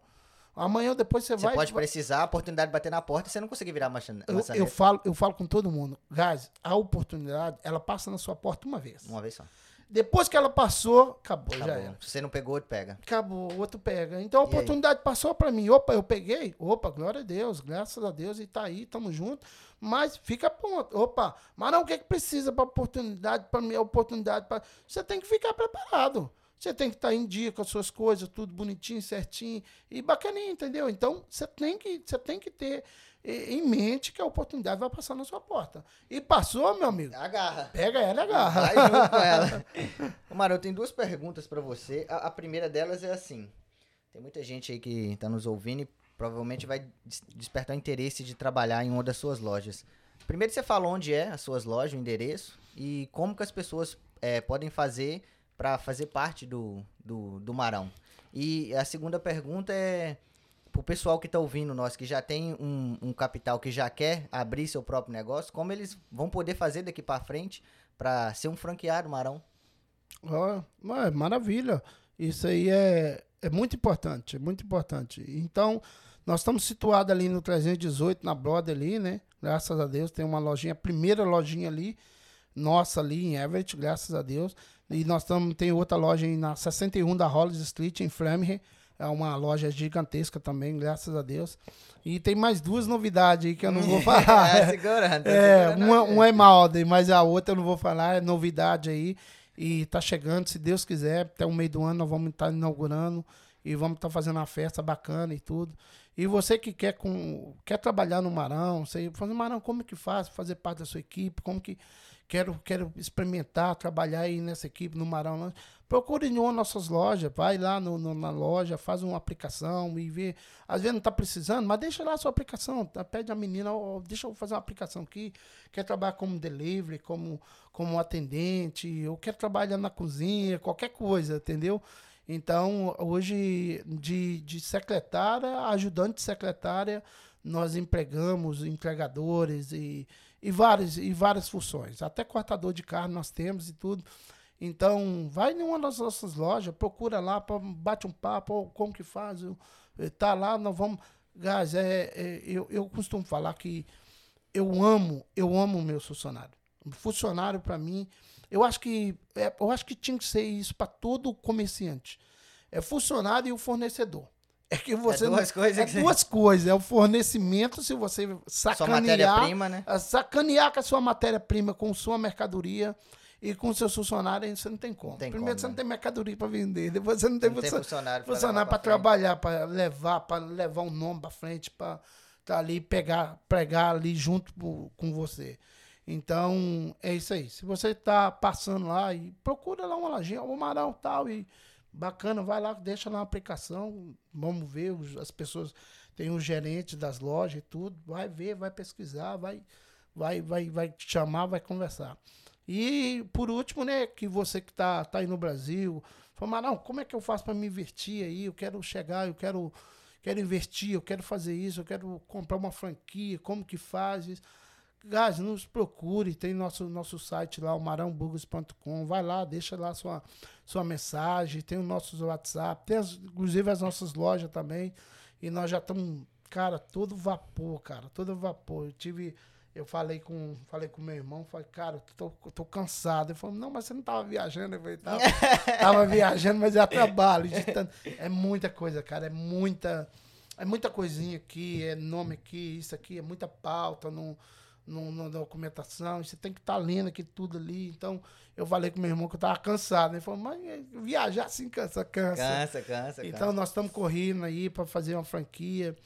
Amanhã ou depois você, você vai. Você pode precisar, a oportunidade de bater na porta e você não conseguir virar maçaneta. Eu, eu, falo, eu falo com todo mundo. Guys, a oportunidade, ela passa na sua porta uma vez. Uma vez só. Depois que ela passou, acabou, acabou. já era. Se você não pegou, outro pega. Acabou, o outro pega. Então a e oportunidade aí? passou para mim. Opa, eu peguei. Opa, glória a Deus, graças a Deus, e tá aí, tamo junto. Mas fica pronto. Opa, mas não, o que é que precisa para oportunidade, para minha oportunidade? Pra... Você tem que ficar preparado. Você tem que estar tá em dia com as suas coisas, tudo bonitinho, certinho e bacaninho, entendeu? Então, você tem que, você tem que ter em mente que a oportunidade vai passar na sua porta. E passou, meu amigo. Agarra. Pega ela e agarra. Vai junto com ela. Mário, eu tenho duas perguntas para você. A, a, primeira delas é assim: tem muita gente aí que está nos ouvindo e provavelmente vai despertar o interesse de trabalhar em uma das suas lojas. Primeiro, você falou onde é as suas lojas, o endereço e como que as pessoas é, podem fazer para fazer parte do, do, do Marão. E a segunda pergunta é pro pessoal que está ouvindo nós, que já tem um, um, capital, que já quer abrir seu próprio negócio, como eles vão poder fazer daqui para frente para ser um franqueado Marão? Oh, maravilha. Isso aí é, é muito importante, é muito importante. Então, nós estamos situados ali no 318, na Broad ali, né? Graças a Deus, tem uma lojinha, a primeira lojinha ali, nossa ali em Everett, graças a Deus. E nós estamos, tem outra loja na 61 da Hollis Street, em Framingham, é uma loja gigantesca também, graças a Deus. E tem mais duas novidades aí que eu não vou falar. é, segurando. Tá é, uma, uma é Malden, mas a outra eu não vou falar, é novidade aí. E tá chegando, se Deus quiser, até o meio do ano nós vamos estar inaugurando e vamos estar fazendo uma festa bacana e tudo. E você que quer, com, quer trabalhar no Marão, você fazer Marão, como que faz? Fazer parte da sua equipe, como que quero, quero experimentar, trabalhar aí nessa equipe no Marão. Procure em uma nossas lojas, vai lá no, no, na loja, faz uma aplicação e vê. Às vezes não está precisando, mas deixa lá a sua aplicação. Tá? Pede a menina, deixa eu fazer uma aplicação aqui. Quer trabalhar como delivery, como, como atendente, ou quer trabalhar na cozinha, qualquer coisa, entendeu? Então, hoje, de, de secretária, ajudante secretária, nós empregamos entregadores e, e, várias, e várias funções. Até cortador de carne nós temos e tudo. Então, vai em uma das nossas lojas, procura lá, bate um papo, como que faz, tá lá, nós vamos. Gás, é, é, eu, eu costumo falar que eu amo, eu amo o meu funcionário. Funcionário, para mim, eu acho que é, eu acho que tinha que ser isso para todo comerciante. É funcionário e o fornecedor. É que você é duas não, coisas. É duas coisas. É o fornecimento, se você sacanear. Sua matéria-prima, né? Sacanear com a sua matéria-prima, com sua mercadoria e com seus funcionários, você não tem como. Tem Primeiro como, você né? não tem mercadoria para vender, depois você não tem, não tem funcionário para trabalhar, para levar, para levar um nome para frente, para tá ali pegar, pregar ali junto com você. Então, é isso aí. Se você está passando lá e procura lá uma lojinha, um marão tal e bacana, vai lá, deixa lá uma aplicação, vamos ver as pessoas tem os gerentes das lojas e tudo, vai ver, vai pesquisar, vai vai, vai, vai te chamar, vai conversar. E por último, né, que você que tá, tá aí no Brasil, fala, não, como é que eu faço para me investir aí? Eu quero chegar, eu quero, quero investir, eu quero fazer isso, eu quero comprar uma franquia, como que faz isso? Guys, nos procure, tem nosso, nosso site lá, o marãoburgos.com. Vai lá, deixa lá sua, sua mensagem, tem o nosso WhatsApp, tem as, inclusive as nossas lojas também. E nós já estamos, cara, todo vapor, cara, todo vapor. Eu tive, eu falei com, falei com meu irmão, falei, cara, tô, tô cansado. Ele falou, não, mas você não tava viajando. Eu falei, tava, tava viajando, mas é trabalho. É muita coisa, cara, é muita, é muita coisinha aqui, é nome aqui, isso aqui, é muita pauta, não no, na documentação, você tem que estar tá lendo aqui tudo ali. Então, eu falei com meu irmão que eu estava cansado. Ele falou, mas viajar assim cansa, cansa. Cansa, cansa. Então, cansa. nós estamos correndo aí para fazer uma franquia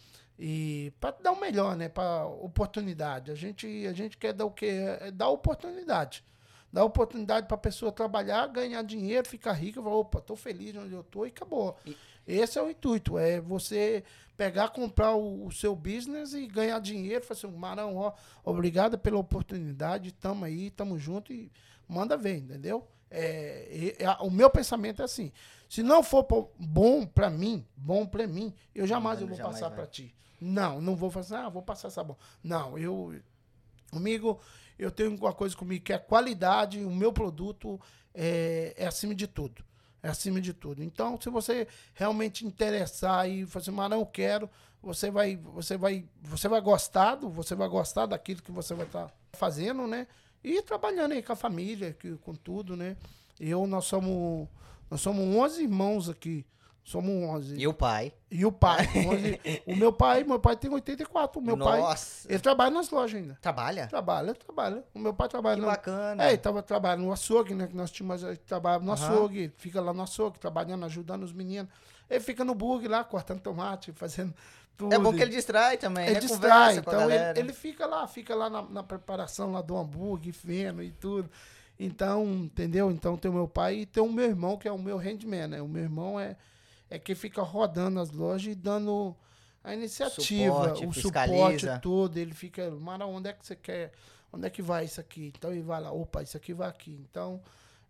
e para dar o melhor, né? Para oportunidade. A gente, a gente quer dar o quê? É dar oportunidade. Dar oportunidade para a pessoa trabalhar, ganhar dinheiro, ficar rica, falar, opa, tô feliz onde eu tô e acabou. E... Esse é o intuito, é você pegar, comprar o, o seu business e ganhar dinheiro. Fazer assim, Marão, ó, obrigado pela oportunidade, tamo aí, tamo junto e manda ver, entendeu? É, é, é, o meu pensamento é assim: se não for bom para mim, bom para mim, eu jamais eu vou jamais passar para ti. Não, não vou fazer, ah, vou passar sabão. Não, eu comigo eu tenho uma coisa comigo que é qualidade, o meu produto é, é acima de tudo. É acima de tudo. Então, se você realmente interessar e falar assim, mas não quero, você vai, você vai, você vai gostar, do, você vai gostar daquilo que você vai estar tá fazendo, né? E trabalhando aí com a família, que, com tudo, né? Eu, nós somos, nós somos 11 irmãos aqui. Somos 11. E o pai? E o pai. 11, o meu pai, meu pai tem 84. O meu Nossa. pai, ele trabalha nas lojas ainda. Trabalha? Trabalha, trabalha. O meu pai trabalha. Que no, bacana. É, ele tava trabalhando no açougue, né? Que nós tínhamos, trabalhava no uhum. açougue, fica lá no açougue, trabalhando, ajudando os meninos. Ele fica no bug lá, cortando tomate, fazendo tudo. É bom que ele distrai também, ele né? distrai, então ele, ele, fica lá, fica lá na, na preparação lá do hambúrguer, feno e tudo. Então, entendeu? Então tem o meu pai e tem o meu irmão, que é o meu handman, né? O meu irmão é é que fica rodando as lojas e dando a iniciativa, suporte, o fiscaliza. suporte todo. Ele fica, Mara, onde é que você quer? Onde é que vai isso aqui? Então ele vai lá, opa, isso aqui vai aqui. Então,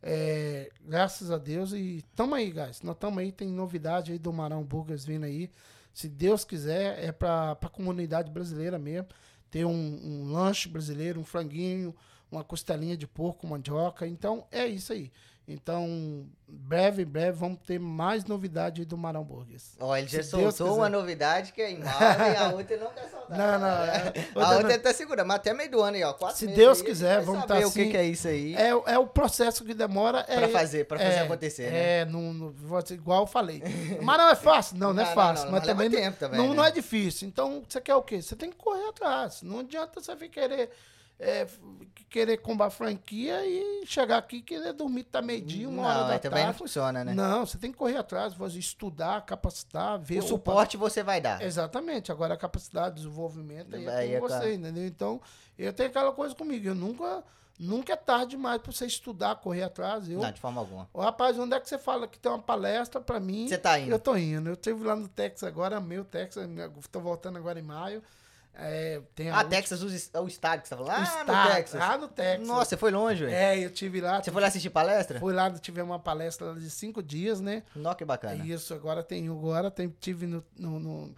é, graças a Deus e tamo aí, guys. Nós estamos aí, tem novidade aí do Marão Burgers vindo aí. Se Deus quiser, é para a comunidade brasileira mesmo. Ter um, um lanche brasileiro, um franguinho, uma costelinha de porco, mandioca. Então, é isso aí. Então, breve, breve, vamos ter mais novidade do Marão Burgers. Ó, ele já soltou uma novidade que é em e a outra não quer soltar. Não, não. É, a outra não. tá segura, mas até meio do ano aí, ó. Quatro Se Deus aí, quiser, vamos estar tá assim. o que, assim. que, é isso aí. É, é o processo que demora. É, pra fazer, pra fazer é, acontecer, né? É, não, não, igual eu falei. Mas não é fácil? Não, não é fácil. Não, mas também, tempo também não, né? não é difícil. Então, você quer o quê? Você tem que correr atrás. Não adianta você vir querer é, querer combar franquia e chegar aqui e querer dormir tá meio dia, uma não, hora da também não funciona, né? Não, você tem que correr atrás, você estudar, capacitar, ver... O suporte opa, você vai dar. Exatamente. Agora a capacidade, desenvolvimento aí é, é com você, entendeu? Então, eu tenho aquela coisa comigo, eu nunca... Nunca é tarde demais para você estudar, correr atrás. Eu, não, de forma alguma. Ô, rapaz, onde é que você fala que tem uma palestra para mim? Você tá indo? Eu tô indo. Eu estive lá no Texas agora, meu Texas, estou voltando agora em maio. É, tem ah, Texas, o, o estado que você tá falando? Ah, no Texas. Ah, no Texas. Nossa, você foi longe, velho. É, eu tive lá. Você foi lá assistir palestra? Fui lá, tive uma palestra de cinco dias, né? Nossa, que bacana. Isso, agora tem, agora tem, tive no, no, no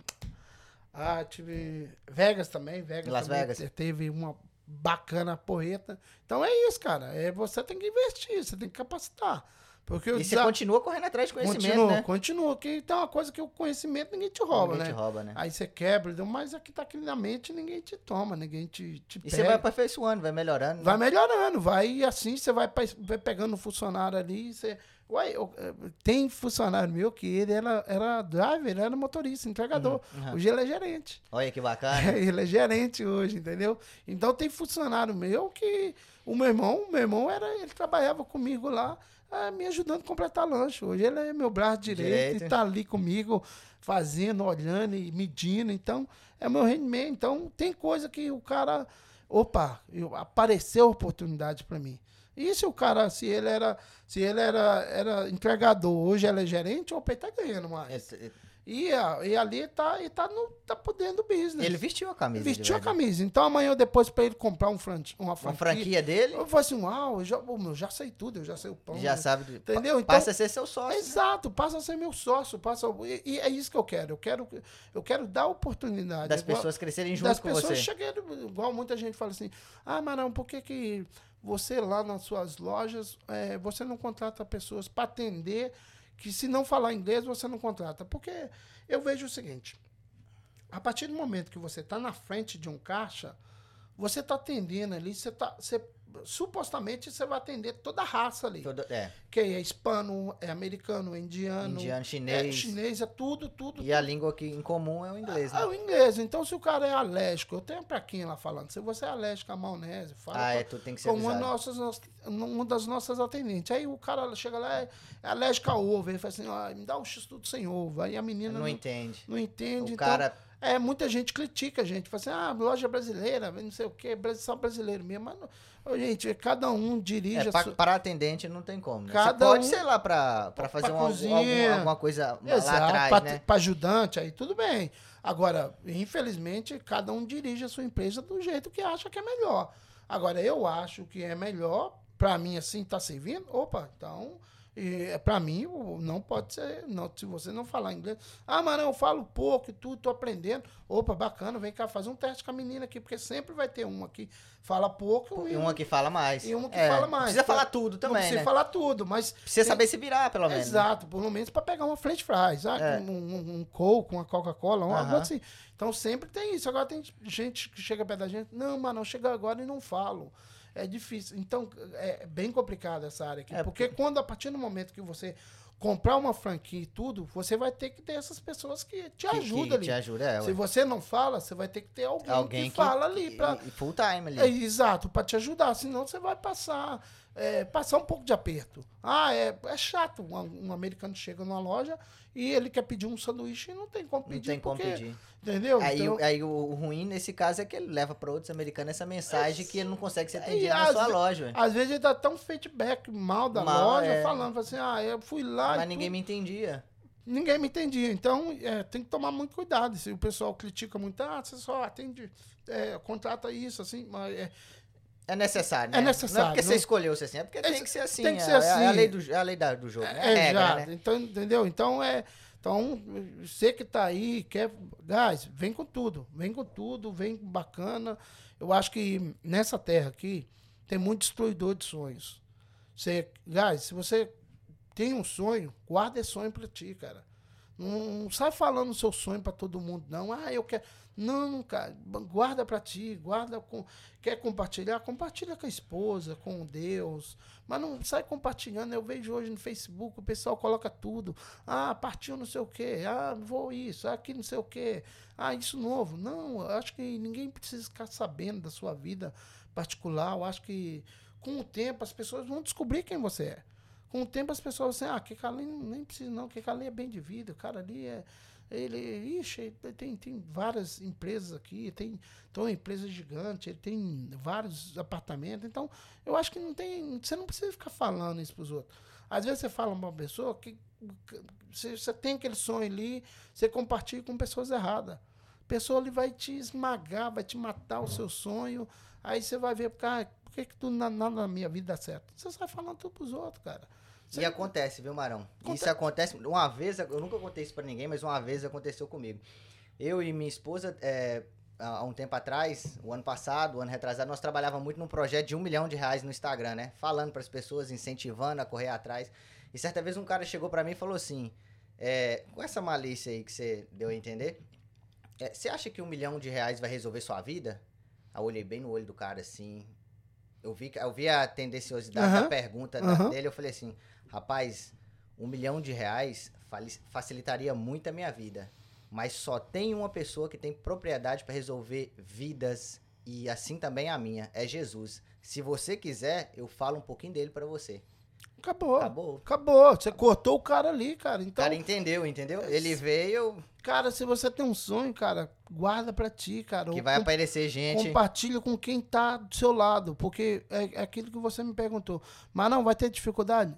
ah, tive Vegas também, Vegas Las também, Vegas. Teve uma bacana porreta. Então é isso, cara. É, você tem que investir, você tem que capacitar. Porque e você continua correndo atrás de conhecimento, continua, né? Continua, que tem uma coisa que o conhecimento ninguém te rouba, ninguém né? Te rouba, né? Aí você quebra, mas aqui tá aqui na mente, ninguém te toma, ninguém te, te E você vai aperfeiçoando, vai melhorando. Né? Vai melhorando, vai assim você vai, vai pegando um funcionário ali, você... Uai, eu, eh, tem funcionário meu que ele era, era driver, ele era motorista, entregador. Uhum, uhum. Hoje ele é gerente. Olha que bacana. ele é gerente hoje, entendeu? Então tem funcionário meu que o meu irmão, meu irmão era, ele trabalhava comigo lá é, me ajudando a completar lanche. Hoje ele é meu braço direito, direito. e está ali comigo, fazendo, olhando e medindo. Então, é meu rendimento. Então, tem coisa que o cara. Opa, eu, apareceu oportunidade para mim. E se o cara, se ele era, se ele era, era entregador, hoje ele é gerente, opa, ele tá ganhando mais. É, é, E, e ali tá, e tá, no, tá por dentro do business. Ele vestiu a camisa. Vestiu a camisa. Então amanhã ou depois pra ele comprar um fran uma Uma franquia. franquia dele, Eu falei assim, uau, eu já, ô, meu, já sei tudo, eu já sei o pão. já né? sabe. Entendeu? Então- Passa a ser seu sócio. Exato, passa a ser meu sócio, passa e, e é isso que eu quero. Eu quero, eu quero dar oportunidade. Das Igual- pessoas crescerem junto das com pessoas você. chegarem, igual muita gente fala assim, ah, Marão, por que, que você lá nas suas lojas, eh, você não contrata pessoas para atender, que se não falar inglês, você não contrata? Porque eu vejo o seguinte, a partir do momento que você está na frente de um caixa, você está atendendo ali, você tá, você, supostamente você vai atender toda a raça ali. Todo- é, Que é hispano, é americano, é indiano, indiano, é chinês. chinês, é tudo, tudo. E a língua que em comum é o inglês, Ah, né? o inglês. Então, se o cara é alérgico, eu tenho a plaquinha lá falando, se você é alérgico à maionese, fala Ah, com- é, tu tem que ser com uma, nossas, uma das nossas atendentes. Aí o cara chega lá, é, é alérgico a ovo, ele fala assim, ah, me dá um x-tudo sem ovo. Aí a menina Não não, entende. não entende. O então, cara. É, muita gente critica a gente. Fala assim, ah, loja brasileira, não sei o quê, só brasileiro mesmo. Mas, não, gente, cada um dirige É, a pra, sua... para atendente não tem como, né? Cada Você pode, um- sei lá, pra fazer pra uma, cozinha. alguma, coisa lá Exato, atrás, pra, né? pra ajudante, aí tudo bem. Agora, infelizmente, cada um dirige a sua empresa do jeito que acha que é melhor. Agora, eu acho que é melhor, pra mim, assim, tá servindo, opa, então, e, pra mim, não pode ser, não, se você não falar inglês, ah, mas não, eu falo pouco e tudo, tô aprendendo, opa, bacana, vem cá, faz um teste com a menina aqui, porque sempre vai ter uma que fala pouco E uma que fala mais. e uma que É, fala mais. Precisa falar tudo não também, precisa né? falar tudo, mas Precisa tem- saber se virar, pelo menos. né? Exato, pelo menos para pegar uma French fries, ah, É. um, um, um Coke, uma Coca-Cola, um, algo Aham. assim. Então sempre tem isso. Agora tem gente que chega perto da gente, não, mas não chega agora e não falo. É difícil. Então é bem complicado essa área aqui. É, porque quando, a partir do momento que você comprar uma franquia e tudo, você vai ter que ter essas pessoas que te Que- ajudam que ali. Te ajuda, é, Se você não fala, você vai ter que ter alguém, Alguém que, fala ali para e Full time ali. é, exato, para te ajudar, senão você vai passar, é, passar um pouco de aperto. Ah, é, é chato. Um, um americano chega numa loja e ele quer pedir um sanduíche e não tem como Não pedir. tem como porque- pedir. Entendeu? Aí, Então, o- aí o, ruim nesse caso é que ele leva para outros americanos essa mensagem que ele não consegue ser E atendido na sua ve- loja. ué. às vezes ele dá tão feedback mal da Mal, loja, é. falando assim, ah, eu fui lá Mas e ninguém tudo. me entendia. ninguém me entendia. Então, é, tem que tomar muito cuidado. Se o pessoal critica muito, ah, você só atende, é, contrata isso, assim, mas é, É necessário, né? É Não é necessário, porque não- você escolheu ser assim, é porque É, tem que ser assim. tem que é, ser é a assim. lei do, é a lei da- do jogo, né? É a É, regra, exato. né? Então, entendeu? Então é. Então, você que tá aí, quer. Guys, vem com tudo. Vem com tudo, vem bacana. Eu acho que nessa terra aqui tem muito destruidor de sonhos. Você, guys, se você tem um sonho, guarda esse sonho pra ti, cara. Não, não sai falando o seu sonho pra todo mundo, não. Ah, eu quero. Não, cara, guarda pra ti, guarda com. Quer compartilhar? Compartilha com a esposa, com Deus. Mas não sai compartilhando. Eu vejo hoje no Facebook, o pessoal coloca tudo. Ah, partiu não sei o quê. Ah, vou isso. Ah, aqui não sei o quê. Ah, isso novo. Não, eu acho que ninguém precisa ficar sabendo da sua vida particular. Eu acho que com o tempo as pessoas vão descobrir quem você é. Com o tempo as pessoas vão assim, ah, que cara ali nem precisa não, que cara ali é bem de vida, o cara ali é. Ele, ixi, tem, tem várias empresas aqui, tem, tem uma empresa gigante, ele tem vários apartamentos. Então, eu acho que não tem. Você não precisa ficar falando isso para os outros. Às vezes você fala uma pessoa que você, você tem aquele sonho ali, você compartilha com pessoas erradas. A pessoa ali vai te esmagar, vai te matar o seu sonho. Aí você vai ver, cara, por que, que tu, na- nada na minha vida dá certo? Você sai falando tudo pros outros, cara. E Você- acontece, viu, Marão? Aconte- Isso acontece. Uma vez, eu nunca contei isso pra ninguém, mas uma vez aconteceu comigo. Eu e minha esposa, é, há um tempo atrás, o ano passado, o ano retrasado, nós trabalhávamos muito num projeto de um milhão de reais no Instagram, né? Falando pras pessoas, incentivando a correr atrás. E certa vez um cara chegou pra mim e falou assim: é, com essa malícia aí que você deu a entender, é, você acha que um milhão de reais vai resolver sua vida? Eu olhei bem no olho do cara assim. Eu vi, eu vi a tendenciosidade da Aham, pergunta da- aham. dele. Eu falei assim: rapaz, um milhão de reais facilitaria muito a minha vida. Mas só tem uma pessoa que tem propriedade para resolver vidas e assim também a minha. É Jesus. Se você quiser, eu falo um pouquinho dele para você. Acabou. Acabou. Acabou. Você cortou o cara ali, cara. O Então, cara entendeu, entendeu? Ele veio cara, se você tem um sonho, cara, guarda pra ti, cara. que vai com- aparecer gente. Compartilha com quem tá do seu lado, porque é, é aquilo que você me perguntou. Mas não, vai ter dificuldade?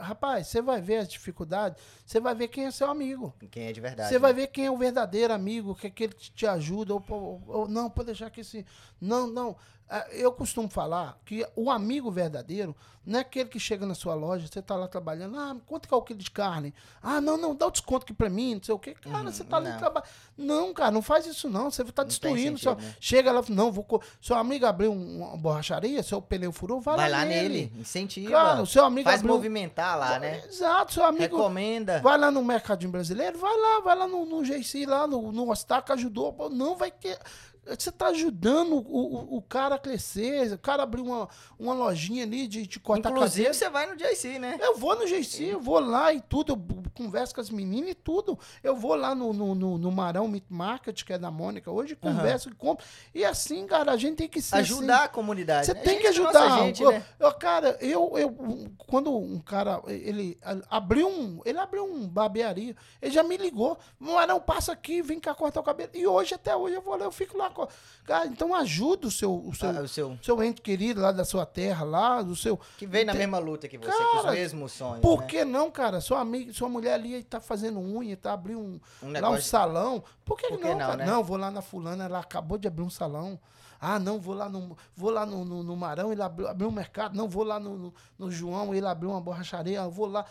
Rapaz, você vai ver as dificuldades, você vai ver quem é seu amigo. Quem é de verdade. Você vai ver quem é o verdadeiro amigo, que é aquele que te ajuda, ou, ou- ou não, pode deixar que esse. Não, não. Ah, Eu costumo falar que o amigo verdadeiro não é aquele que chega na sua loja, você tá lá trabalhando, ah, quanto que é o quilo de carne? Ah, não, não, dá o desconto aqui pra mim, não sei o quê. Cara, você tá ali Uhum, não. trabalhando. Não, cara, não faz isso não, você tá destruindo. sentido, seu- né? Chega lá, não, vou. co- Seu amigo abriu um- uma borracharia, seu pneu furou, vai, Vai lá nele, incentiva. Cara, o seu amigo Faz abriu- movimentar lá, né? Exato, seu amigo. Recomenda. Vai lá no Mercadinho Brasileiro, vai lá, vai lá no, no GC, lá no, no Ostaca, ajudou. Não vai ter. Você tá ajudando o, o, o cara a crescer. O cara abriu uma, uma lojinha ali de, de cortar Inclusive, cadeira. você vai no JC, né? Eu vou no GC, eu vou lá e tudo, eu converso com as meninas e tudo. Eu vou lá no, no, no, no Marão Meat Market, que é da Mônica, hoje converso e compro. E assim, cara, a gente tem que ser assim. Ajudar a comunidade. Você né? tem que Gente, nossa ajudar. gente, Eu- né? eu, cara, eu, eu, quando um cara, ele abriu um, ele abriu um barbearia, ele já me ligou, Marão, passa aqui, vem cá cortar o cabelo. E hoje, até hoje, eu vou lá, eu fico lá. Co- Cara, então ajuda o seu, o seu, Ah, o seu. seu ente querido lá da sua terra, lá, do seu... Que veio na Tem- mesma luta que você, com os Cara, mesmos sonhos. Por né? que não, cara? Sua amiga, sua mulher ali tá fazendo unha, tá abrindo um, Um lá um negócio. salão. Por que, Por que não, não, cara? né? Não, vou lá na fulana, ela acabou de abrir um salão. Ah, não, vou lá no, vou lá no, no, no Marão, ele abriu, abriu um mercado. Não, vou lá no, no, no João, ele abriu uma borracharia. Eu vou lá.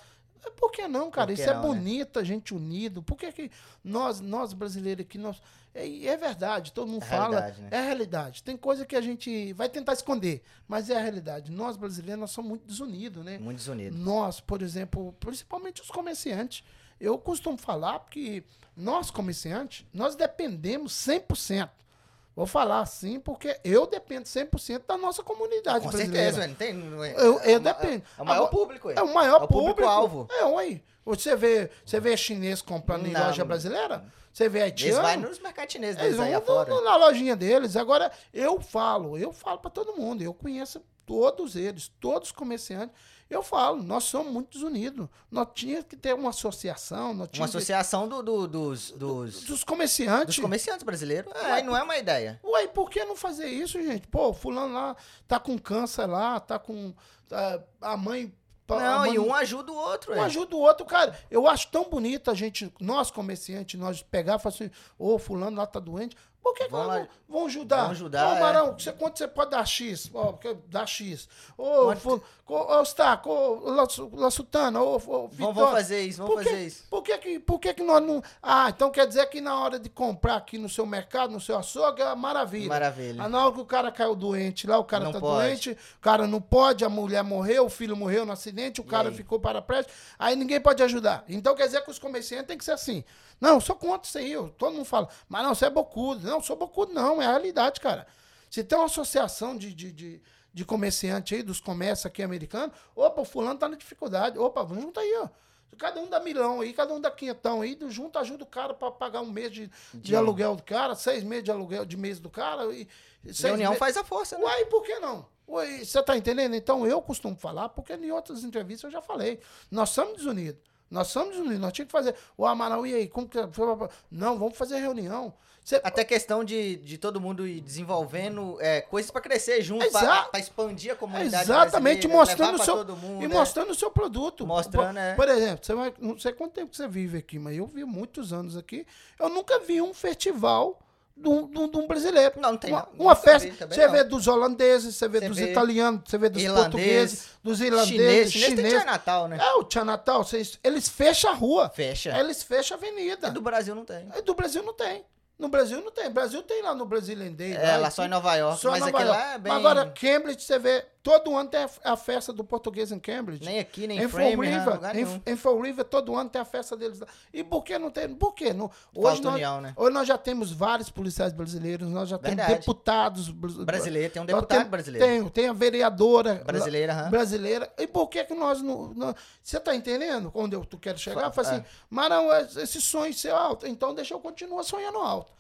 É, Por que não, cara? Que Isso é não, né? bonito, a gente unido. Por que, que nós, nós brasileiros aqui, nós. É, é verdade, todo mundo É fala. realidade, né? É a realidade. Tem coisa que a gente vai tentar esconder, mas é a realidade. Nós brasileiros, nós somos muito desunidos, né? Muito desunido. Nós, por exemplo, principalmente os comerciantes, eu costumo falar que nós, comerciantes, nós dependemos 100%. Vou falar assim porque eu dependo 100% da nossa comunidade Com brasileira. certeza, velho. Não tem. não é- Eu, eu é dependo. É o maior Agora, público, É o maior É o público. público-alvo. É, oi. Você vê, você vê chinês comprando em Não. loja brasileira? Você vê Eles haitiano? vão nos mercados chineses Eles deles vão afora. no- na lojinha deles. Agora, eu falo, eu falo para todo mundo. Eu conheço todos eles, todos os comerciantes. Eu falo, nós somos muito desunidos. Nós tínhamos que ter uma associação. Nós Uma que- associação do, do- dos, dos, dos comerciantes. dos comerciantes brasileiros. É, Ué, não é uma ideia. Ué, por que não fazer isso, gente? Pô, fulano lá tá com câncer lá, tá com. tá- a mãe. Não, e um ajuda o outro. Um é. ajuda o outro, cara. Eu acho tão bonito a gente, nós comerciantes, nós pegar e falar assim, ô, fulano lá tá doente. Por que, que nós lá. não vão ajudar? Vamos ajudar, Ô, é. Marão, você, quanto você pode dar X? Ó, dá X. Ô, ô, Staco, ô, La, La Sultana, ô, ô Vitória. vamos fazer isso, vamos fazer isso. Por que, que, por que que nós não... Ah, então quer dizer que na hora de comprar aqui no seu mercado, no seu açougue, é maravilha. Maravilha. Ah, na hora que o cara caiu doente lá, o cara Não tá pode. doente, o cara não pode, a mulher morreu, o filho morreu no acidente, o cara aí? ficou paraplégico, aí ninguém pode ajudar. Então quer dizer que os comerciantes têm que ser assim. Não, eu sou contra isso aí, eu- todo mundo fala, mas não, você é bocudo. Não, sou bocudo não, é a realidade, cara. Se tem uma associação de, de, de, de comerciante aí, dos comércios aqui americanos, opa, o fulano tá na dificuldade, opa, vamos junto aí, ó. Cada um dá milhão aí, cada um dá quinhentão aí, junto ajuda o cara para pagar um mês de, de, De- aluguel do cara, seis meses de aluguel de mês do cara. E, seis Reunião faz a força, né? Uai, por que não? Uai, você tá entendendo? Então eu costumo falar, porque em outras entrevistas eu já falei. Nós somos desunidos. Nós somos desunidos. Nós tínhamos que fazer. O Amaral, e aí? Como que. Não, vamos fazer reunião. Você- Até questão de, de todo mundo ir desenvolvendo é, coisas pra crescer junto, Exa- pra expandir a comunidade Exatamente, mostrando o seu. todo mundo, e é. mostrando o seu produto. Mostrando, por, é. por exemplo, você vai. Não sei quanto tempo que você vive aqui, mas eu vi muitos anos aqui. Eu nunca vi um festival de um, de brasileiro. Não, não tem Uma, uma festa. Você não. vê dos holandeses, você vê Você dos vê italianos, você vê dos irlandês, portugueses, dos Chinês, irlandeses, chinês tem dia Natal, né? É, o Tia Natal, vocês- eles fecham a rua. Fecha. Eles fecham a avenida. E do Brasil não tem. É, Do Brasil não tem. No Brasil não tem. Brasil tem lá no Brazilian Day. É, lá e só em. Nova York, Só mas Nova aquele York. lá é bem... Mas agora, Cambridge, você vê, todo ano tem a- a festa do português em Cambridge. Nem aqui, nem em Fall River, em, em Fall River, todo ano tem a festa deles lá. E por que não tem? Por quê? Não, hoje, Falta nós, união, né? hoje nós já temos vários policiais brasileiros, nós já temos Verdade. deputados br- Brasileiro, tem um deputado temos- brasileiro. Tem, tem a vereadora Brasileira, aham. brasileira. E por que que nós não... não- você tá entendendo onde eu tu quero chegar? Fa- Fala assim, é. Marão, esse sonho seu é alto, então deixa eu continuar sonhando alto.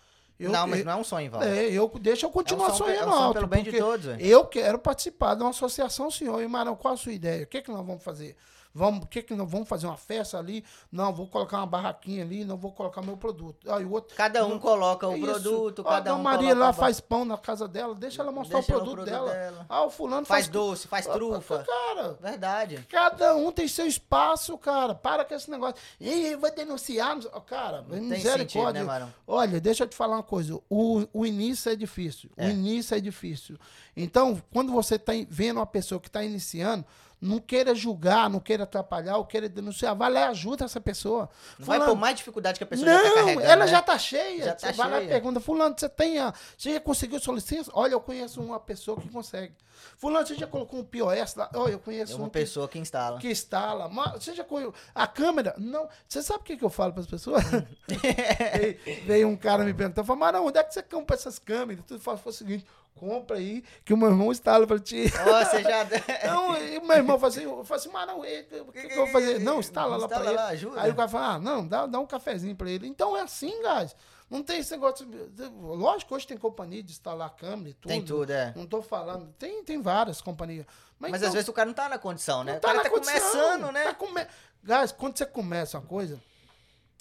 Eu, não, mas não é um sonho, Val. é, eu, deixa eu continuar é um sonhando é um alto. pelo bem de todos. Eu quero participar de uma associação, senhor. E, Marão, qual a sua ideia? O que, que nós vamos fazer? Vamos, que, que nós vamos fazer uma festa ali? Não, vou colocar uma barraquinha ali, não vou colocar meu produto. Aí o outro. Cada um não- coloca o Isso. produto, cada a um Maria lá faz pão na casa dela, deixa ela mostrar Deixa o produto, produto dela. dela. Ah, o fulano Faz faz, doce, faz trufa. Cara, Verdade. Cada um tem seu espaço, cara. Para com esse negócio. Ih, vai denunciar. não Cara, tem misericórdia. sentido, né? Olha, deixa eu te falar uma coisa. O, o início é difícil. É. O início é difícil. Então, quando você está vendo uma pessoa que está iniciando, não queira julgar, não queira atrapalhar, ou queira denunciar. Vai lá e ajuda essa pessoa. Não vai Fulano, por mais dificuldade que a pessoa já tá não, carregando, ela né? já tá cheia. Já tá você vai lá e cheia. pergunta, fulano, você tem a, você já conseguiu sua licença? Olha, eu conheço uma pessoa que consegue. Fulano, você já colocou um POS lá? Olha, eu conheço É um uma que- pessoa que instala. que instala. Você já conhece a câmera? Não. Você sabe o que, que eu falo para as pessoas? veio, veio um cara me perguntar, falou, mas não, onde é que você compra essas câmeras? Tudo fala, foi o seguinte, compra aí, que o meu irmão instala para ti. Ó, você já... Não, e o meu irmão falou assim, eu falei assim, mas não, o que, que eu vou fazer? Não, instala lá para ele. ajuda. Aí o cara fala, ah, não, dá, dá um cafezinho para ele. Então é assim, guys. Não tem esse negócio. de- Lógico que hoje tem companhia de instalar câmera e tudo. Tem tudo, é. Não tô falando. Tem, tem várias companhias. Mas, Mas então- às vezes o cara não tá na condição, né? não o cara na tá condição, começando, né? tá come... Guys, quando você começa uma coisa.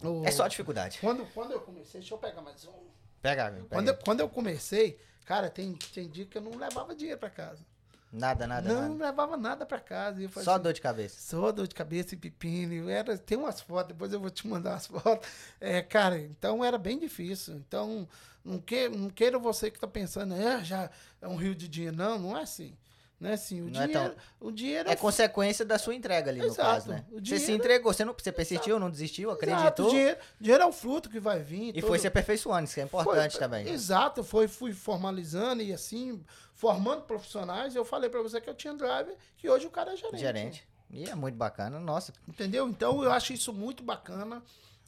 o- É só dificuldade. Quando, quando eu comecei, deixa eu pegar mais um. Pega, pega. Quando eu, quando eu comecei, cara, tem, tem dia que eu não levava dinheiro pra casa. Nada, nada, não, nada. levava nada pra casa. Só assim, dor de cabeça. Só dor de cabeça e pepino. Era, tem umas fotos, depois eu vou te mandar as fotos. É, cara, então era bem difícil. Então, não, que, não queira você que tá pensando, é, já é um rio de dinheiro. Não, não é assim. Não é assim. O Não é dinheiro, o dinheiro É o consequência da sua entrega ali, no Exato. caso, né? O Você dinheiro- se entregou, você, não, você persistiu, não desistiu, Exato, acreditou. dinheiro, dinheiro é o fruto que vai vir. E todo- foi se aperfeiçoando, isso que é importante foi- também. Exato, foi, fui formalizando e assim, formando profissionais. Eu falei pra você que eu tinha driver, que hoje o cara é gerente. Gerente. E é muito bacana, nossa. Entendeu? Então eu acho isso muito bacana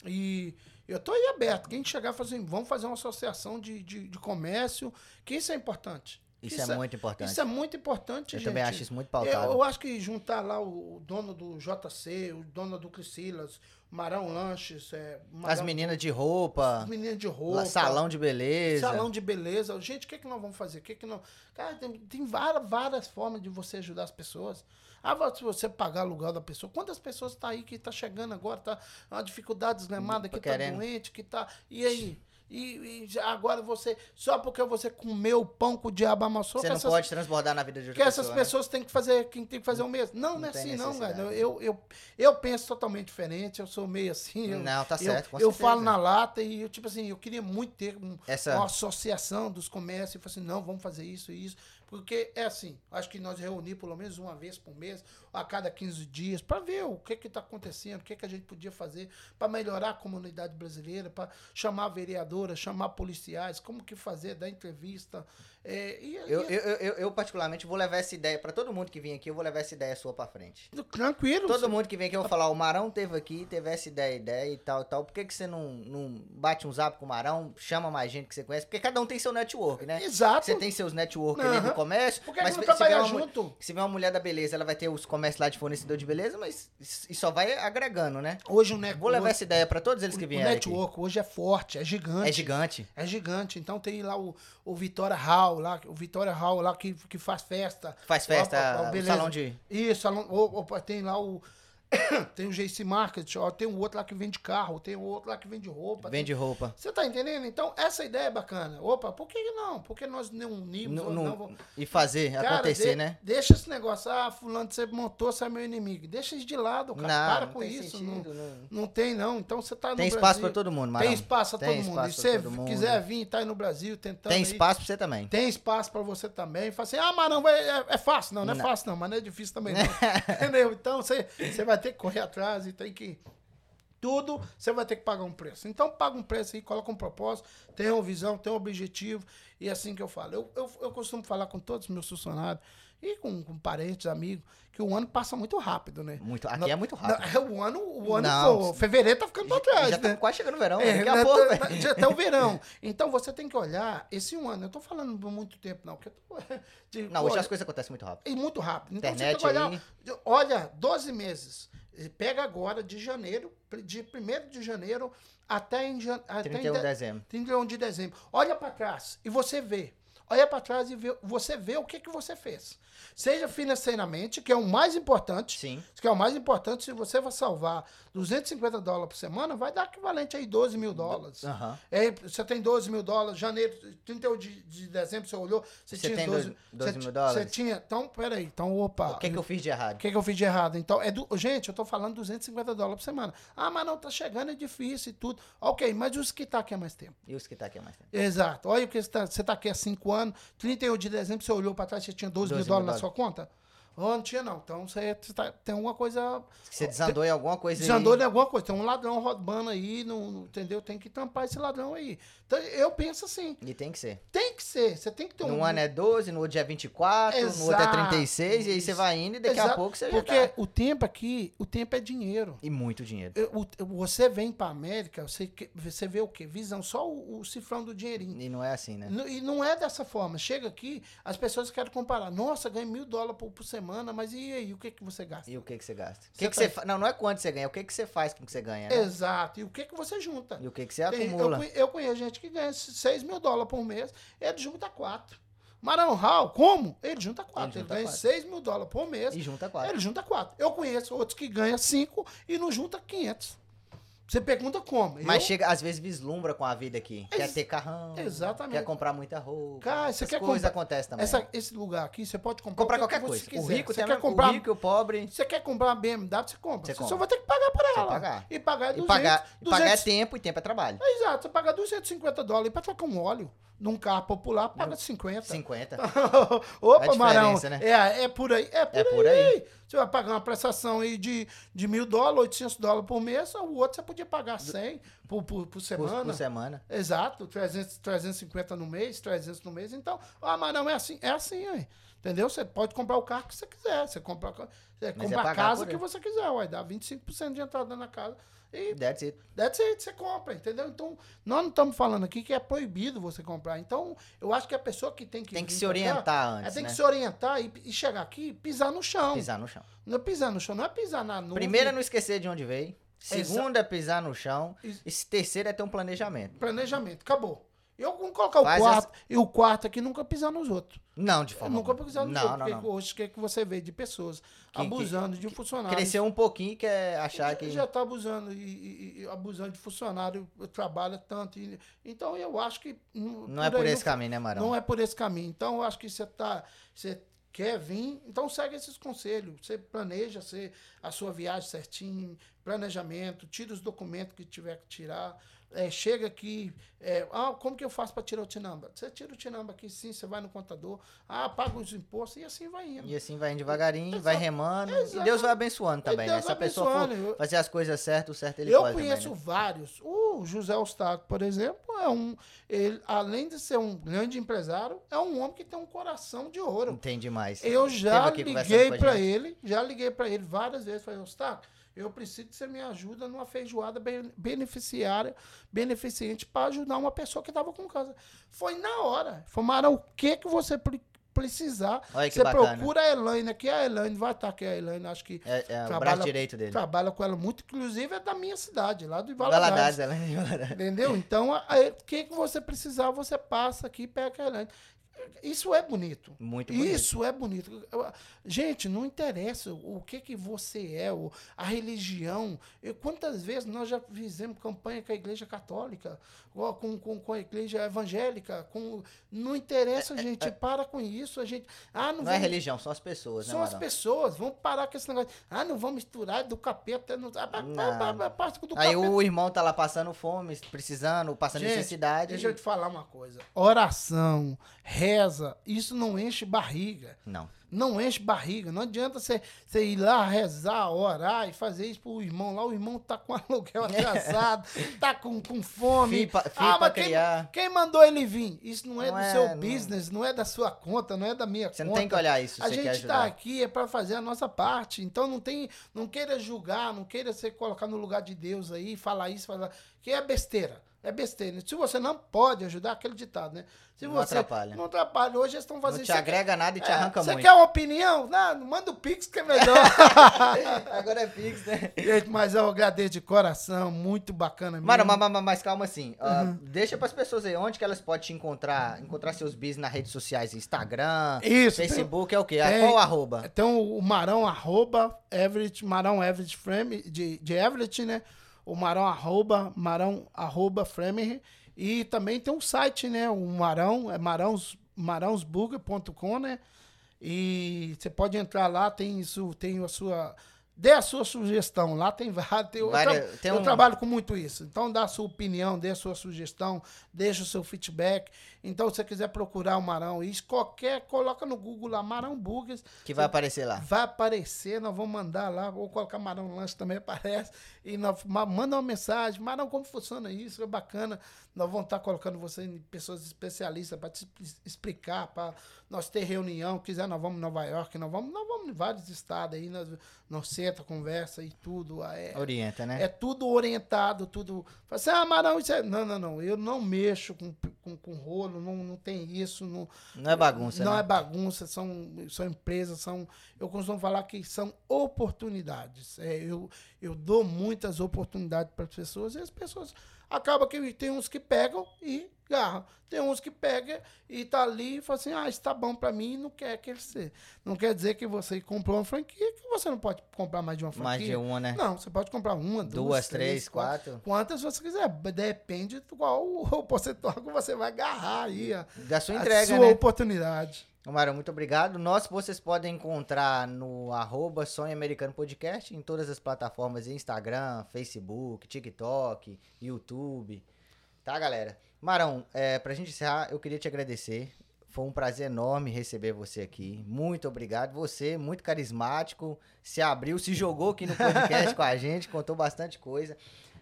e eu tô aí aberto. Quem chegar e falar assim, vamos fazer uma associação de, de, de comércio, que isso é importante. Isso, é, muito importante. Isso é muito importante, Eu gente. também acho isso muito Eu, pautável. eu acho que juntar lá o, dono do JC, o dono do Cricilas, Marão Lanches, é, As Marão- meninas de roupa, as meninas de roupa, salão de beleza. Salão de beleza. Gente, o que, que nós vamos fazer? O que que nós... Cara, tem, tem várias, várias formas de você ajudar as pessoas. Ah, se você pagar aluguel da pessoa. Quantas pessoas tá aí que tá chegando agora, tá uma dificuldade deslemada, que tá querendo. doente, que tá... E aí? E, e agora você... Só porque você comeu o pão com o diabo amassou... Você que não essas, pode transbordar na vida de que outra essas pessoa, né? pessoas têm que fazer... Quem tem que fazer o mesmo. Não, não, Não é assim não, cara. Eu, eu, eu penso totalmente diferente. Eu sou meio assim. Eu, Não, tá eu- certo, Eu, certeza. falo na lata e, eu, tipo assim, eu queria muito ter um, Essa- uma associação dos comércios e falar assim, não, vamos fazer isso e isso. Porque é assim, acho que nós reunir pelo menos uma vez por mês, a cada 15 dias, para ver o que está acontecendo, o que, que a gente podia fazer para melhorar a comunidade brasileira, para chamar vereadora, chamar policiais, como que fazer, dar entrevista. É, e, Eu, e- eu, eu, eu, eu, particularmente, vou levar essa ideia, pra todo mundo que vem aqui, eu vou levar essa ideia sua pra frente. tranquilo. Todo você- mundo que vem aqui, eu vou falar, o Marão teve aqui, teve essa ideia, ideia e tal, e tal. Por que, que você não, não bate um zap com o Marão, chama mais gente que você conhece? Porque cada um tem seu network, né? Exato. Você tem seus network ali Aham. no comércio, Por que que mas não trabalhar mu- junto? Se vier uma mulher da beleza, ela vai ter os comércios lá de fornecedor de beleza, mas isso só vai agregando, né? Hoje o network. Vou levar essa ideia pra todos eles que o vierem aqui. network hoje é forte, é gigante. É gigante. É gigante. Então tem lá o, o Vitória Hall, lá, o Vitória Hall lá que, que faz festa. Faz festa, o salão de... Isso, salão, tem lá o. tem o JC Market, ó, tem o outro lá que vende carro, tem o outro lá que vende roupa. tem- Vende roupa. Você tá entendendo? Então, essa ideia é bacana. Opa, por que não? Porque nós não unimos. Não- não- vamos- e fazer Cara, acontecer, de- né? Deixa esse negócio. Ah, fulano, você montou, você é meu inimigo. Deixa isso de lado, cara. Não, Para com tem isso. sentido, não, não. não tem, não. Então você tá no Tem espaço pra todo mundo, Marão. Tem espaço pra Tem todo mundo. espaço E pra se você mundo. quiser vir e tá aí no Brasil tentando. Tem espaço pra você também. Tem espaço pra você também. Fala assim, ah, mas não, vai, é, é fácil. Não, não é Não. fácil não, mas não é difícil também não. Entendeu? Então você, você vai ter que correr atrás e tem que... Tudo você vai ter que pagar um preço. Então paga um preço aí, coloca um propósito, tem uma visão, tem um objetivo. E é assim que eu falo. Eu, eu, eu costumo falar com todos os meus funcionários e com, com parentes, amigos, que o ano passa muito rápido, né? Muito, aqui é muito rápido. não, o ano, o ano Não, pô, fevereiro tá ficando pra trás, já né? tá quase chegando o verão, É, daqui a né, pouco, tá- velho. já até o verão. Então você tem que olhar esse um ano. Eu tô falando por muito tempo, não. Porque eu tô, de- Não, hoje olha, as coisas acontecem muito rápido. e muito rápido. Então Internet você tem que olhar. aí. Olha, 12 meses. Pega agora de janeiro, de 1 de janeiro até em, jan- até 31 em de de- dezembro. 31 de dezembro. Olha para trás e você vê. Olha para trás e vê, você vê o que, que você fez. Seja financeiramente, que é o mais importante. Sim. Que é o mais importante, se você vai salvar 250 dólares por semana, vai dar equivalente aí 12 mil dólares. Aham. É, você tem 12 mil dólares, janeiro, 31 de, de dezembro, você olhou, você, Você tinha tem 12, 12 12 você mil dólares? Você tinha, então, peraí, então, opa. O que, que eu fiz de errado? O que, que eu fiz de errado? Então, é do, gente, eu tô falando 250 dólares por semana. Ah, mas não, tá chegando, é difícil e tudo. Ok, mas os que tá aqui há mais tempo? E os que tá aqui há mais tempo? Exato. Olha o que você tá, você tá aqui há 5 anos, 31 de dezembro, você olhou para trás, você tinha 12, 12 mil mil dólares na sua conta? Oh, não tinha não. Então você tá- tem alguma coisa... Você desandou em alguma coisa Desandou aí. em alguma coisa. Tem um ladrão roubando aí, não, entendeu? Tem que tampar esse ladrão aí. Então eu penso assim, E tem que ser. tem que ser. Você tem que ter um... Num ano é 12, no outro é 24, no outro é Exato. 36, e aí você vai indo e daqui a Exato, pouco você Porque já tá. o tempo aqui, o tempo é dinheiro. E muito dinheiro. Eu- o- você vem pra América, você, você vê o quê? Visão, só o, o cifrão do dinheirinho. E não é assim, né? E não é dessa forma. Chega aqui, as pessoas querem comparar. Nossa, ganhei mil dólares por, por semana, mas e aí? O que, que você gasta? E o que que você gasta? Você que que tá- você fa... Não, não é quanto você ganha, o que que você faz com o que você ganha, né? Exato. E o que, que você junta? E o que que você Tem- eu, acumula. conhe- eu conheço gente que ganha 6 mil dólares por mês, ele junta 4. Marão Hall, como? Ele junta 4. Ele, junta ganha quatro. 6 mil dólares por mês, E junta quatro. ele junta 4. Eu conheço outros que ganham 5 e não junta 500. Você pergunta como? Mas Eu- chega, às vezes vislumbra com a vida aqui. Quer Ex- ter carrão. Exatamente. Quer comprar muita roupa. Cara, você quer coisas comprar- acontecem também. Essa- esse lugar aqui, você pode comprar, comprar qualquer que coisa. O rico você quer comprar, o rico e o pobre. Você quer comprar uma BMW, você compra. Você Você, compra. só vai ter que pagar por ela. pagar. E pagar E 200, pagar, e pagar é 200 tempo e tempo é trabalho. Exato, você paga 250 dólares para trocar um óleo num carro popular, paga 50. 50. Opa, É a Marão. né? É, é por aí. É por, É por aí. aí. Você vai pagar uma prestação aí de, de mil dólares, 800 dólares por mês, o outro você podia pagar 100 por, por, por Por, semana. por semana. Exato, 300, 350 no mês, 300 no mês. Então, ah, mas não é assim, é assim, aí. Entendeu? Você pode comprar o carro que você quiser. Você compra, você Mas é compra a pagar casa por que você quiser, vai dar 25% de entrada na casa. E That's it. That's it, você compra, entendeu? Então, nós não estamos falando aqui que é proibido você comprar. Então, eu acho que a pessoa que tem que. Tem que se pra cá, orientar ela antes, tem né? que se orientar e, e chegar aqui e pisar no chão. Pisar no chão. Não é pisar no chão, não é pisar na nuvem. Primeiro é não esquecer de onde veio. Segundo é pisar no chão. Isso. E terceiro é ter um planejamento. Planejamento, acabou. Eu vou colocar o Faz quarto. E o quarto aqui nunca pisar nos outros. Não, de Eu forma nunca alguma. pisar nos Não, outros. não, porque não. hoje o que, é que você vê de pessoas Que- abusando de funcionários. Cresceu um pouquinho e quer achar que. Já está abusando e, e- abusando de funcionário, trabalha tanto. e- então eu acho que. Não é por esse caminho, né, Marão? Não é por esse caminho. Então, eu acho que você tá. Você quer vir, então segue esses conselhos. Você planeja você, a sua viagem certinho, planejamento, tira os documentos que tiver que tirar. É, chega aqui. é, ah, como que eu faço para tirar o Tinamba? Você tira o Tinamba aqui, sim, você vai no contador, ah, paga os impostos e assim vai indo. E assim vai indo devagarinho, Exato. vai remando. E Exato. Deus vai abençoando também, né? Se a pessoa for Eu- fazer as coisas certas, o certo ele eu pode conheço também, né? vários. O José Eustáquio, por exemplo, é um. Ele, além de ser um grande empresário, é um homem que tem um coração de ouro. Entende mais. Eu já liguei com a pra gente. ele, já liguei pra ele várias vezes, falei, Eustáquio, eu preciso que você me ajuda numa feijoada ben- beneficiária, beneficente, para ajudar uma pessoa que estava com câncer. Foi na hora. Falaram, o que que você pre- precisar. Olha que você bacana. procura a Elaine aqui, a Elaine vai estar aqui, a Elaine, acho que É, é o Trabalha- braço direito dele. trabalha com ela muito, inclusive é da minha cidade, lá do Valadares, Valadares. ela é Valadares. Entendeu? Então, o que, que você precisar, você passa aqui e pega a Elaine. Isso é bonito. Muito bonito. Isso é bonito. Gente, não interessa o que que você é, a religião. Eu- quantas vezes nós já fizemos campanha com a igreja católica, com, com, com a igreja evangélica, com não interessa, gente, para com isso, a gente, ah, não, Não é vamos- religião, são as pessoas, né, são as Marão? pessoas, vamos parar com esse negócio. Ah, não vamos misturar do capeta, não, ah, Não. ah, parte do Aí capeta. o irmão tá lá passando fome, precisando, passando Gente, necessidade. Deixa eu te falar uma coisa. Oração, isso não enche barriga. Não. Não enche barriga. Não adianta você, você ir lá rezar, orar e fazer isso pro irmão lá. O irmão tá com aluguel atrasado, tá com, com fome. Filho pra- ah, mas quem, quem mandou ele vir? Isso não é Não do é, seu não- business, não é da sua conta, não é da minha Você conta. não tem que olhar isso, A você quer gente ajudar. tá aqui é para fazer a nossa parte. Então não tem, não queira julgar, não queira se colocar no lugar de Deus aí, falar isso, falar que é besteira. É besteira. Se você não pode ajudar, aquele ditado, né? Se Não você atrapalha. não atrapalha, hoje eles estão fazendo Não te agrega nada e te É, arranca Você muito. quer uma opinião? Não, manda o Pix que é melhor. Agora é Pix, né? Gente, mas eu agradeço de coração, muito bacana mesmo. Mano, mas, mas- mas calma assim. ah, Uhum. Deixa pras pessoas aí onde que elas podem te encontrar, encontrar seus bis nas redes sociais, Instagram, Isso, Facebook, é o quê? Ah, tem- Qual arroba? Então, o Marão, arroba, Everett, Marão Everett Frame, de, de Everett, né? O Marão, arroba, Marão, arroba, Framer. E também tem um site, né? O Marão, é marãos, marãosburger.com, né? E você pode entrar lá, tem isso, tem a sua... Dê a sua sugestão, lá tem vários. tem- eu Várias- tra- tem eu um- trabalho com muito isso. Então, dá a sua opinião, dê a sua sugestão, deixa o seu feedback. Então, se você quiser procurar o Marão, isso qualquer, coloca no Google lá, Marão Burgers, Que vai aparecer lá. vai aparecer, nós vamos mandar lá, vou colocar Marão Lanche também aparece, e nós, ma- manda uma mensagem, Marão, como funciona isso, é bacana, nós vamos estar colocando você em pessoas especialistas para te expli- explicar, para nós ter reunião, quiser nós vamos em Nova York, nós vamos, nós vamos em vários estados aí, nós, nós senta, conversa e tudo, é, Orienta, né? é tudo orientado, tudo. Fala assim, ah, Marão, isso é. Não, não, não. Eu não mexo com, com, com rolo, não, não tem isso. Não, Não é bagunça, não né? é bagunça, são, são empresas, são. Eu costumo falar que são oportunidades. É, eu, eu dou muitas oportunidades para as pessoas e as pessoas acaba que tem uns que pegam e Tem uns que pegam e tá ali e fala assim, ah, isso tá bom para mim e não quer que ele seja. Não quer dizer que você comprou uma franquia que você não pode comprar mais de uma franquia. Mais de uma, né? Não, você pode comprar uma, duas, Duas, três, quatro. Quantas você quiser. Depende de qual o percentual que você vai agarrar aí. A, Da sua entrega, sua né? oportunidade. Marão, muito obrigado. Nós vocês podem encontrar no arroba Sonho Americano Podcast, em todas as plataformas, Instagram, Facebook, TikTok, YouTube. Tá, galera? Marão, é, pra gente encerrar, eu queria te agradecer. Foi um prazer enorme receber você aqui. Muito obrigado. Você, muito carismático, se abriu, se jogou aqui no podcast com a gente, contou bastante coisa.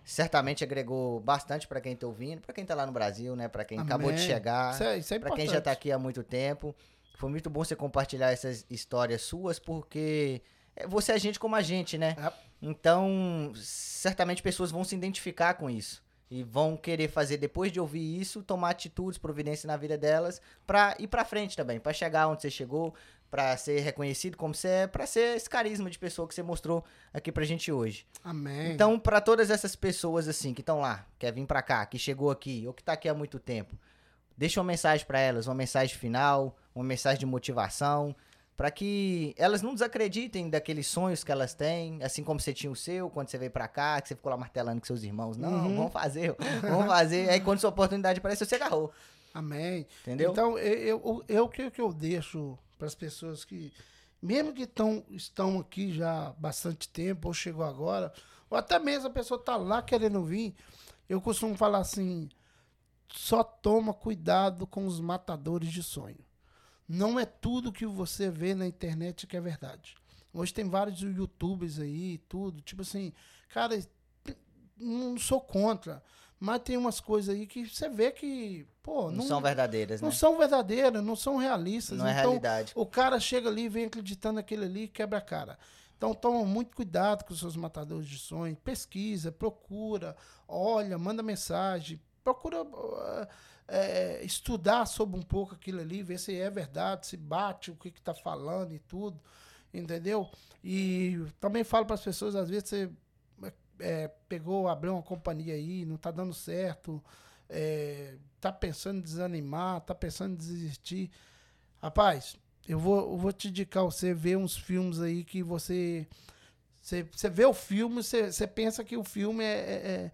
Certamente agregou bastante pra quem tá ouvindo, pra quem tá lá no Brasil, né? Pra quem acabou de Amém. chegar. Isso é, isso é importante. quem já tá aqui há muito tempo. Foi muito bom você compartilhar essas histórias suas, porque é, você é gente como a gente, né? É. Então, certamente pessoas vão se identificar com isso. E vão querer fazer, depois de ouvir isso, tomar atitudes, providência na vida delas, pra ir pra frente também, pra chegar onde você chegou, pra ser reconhecido como você é, pra ser esse carisma de pessoa que você mostrou aqui pra gente hoje. Amém. Então, pra todas essas pessoas assim que estão lá, quer vir pra cá, que chegou aqui ou que tá aqui há muito tempo, deixa uma mensagem pra elas, uma mensagem final, uma mensagem de motivação, pra que elas não desacreditem daqueles sonhos que elas têm, assim como você tinha o seu quando você veio pra cá, que você ficou lá martelando com seus irmãos. Não, Uhum. vamos fazer, vamos fazer. Aí quando sua oportunidade apareceu, você agarrou, Amém. entendeu? Então, eu, eu, eu, o que que eu deixo para as pessoas que, mesmo que tão, estão aqui já há bastante tempo, ou chegou agora, ou até mesmo a pessoa tá lá querendo vir, eu costumo falar assim: só toma cuidado com os matadores de sonho. Não é tudo que você vê na internet que é verdade. Hoje tem vários youtubers aí, tudo, tipo assim, cara, não sou contra, mas tem umas coisas aí que você vê que, pô, não, não, são verdadeiras, não né? são verdadeiras, não são realistas. Não é então, realidade. o cara chega ali, vem acreditando naquele ali e quebra a cara. Então toma muito cuidado com os seus matadores de sonho, pesquisa, procura, olha, manda mensagem, procura uh, é, estudar sobre um pouco aquilo ali, ver se é verdade, se bate o que está falando e tudo, entendeu? E também falo para as pessoas, às vezes você é, pegou, abriu uma companhia aí, não está dando certo, é, tá pensando em desanimar, tá pensando em desistir. Rapaz, eu vou, eu vou te indicar você ver uns filmes aí que você. Você, você vê o filme, você, você pensa que o filme é. é- é-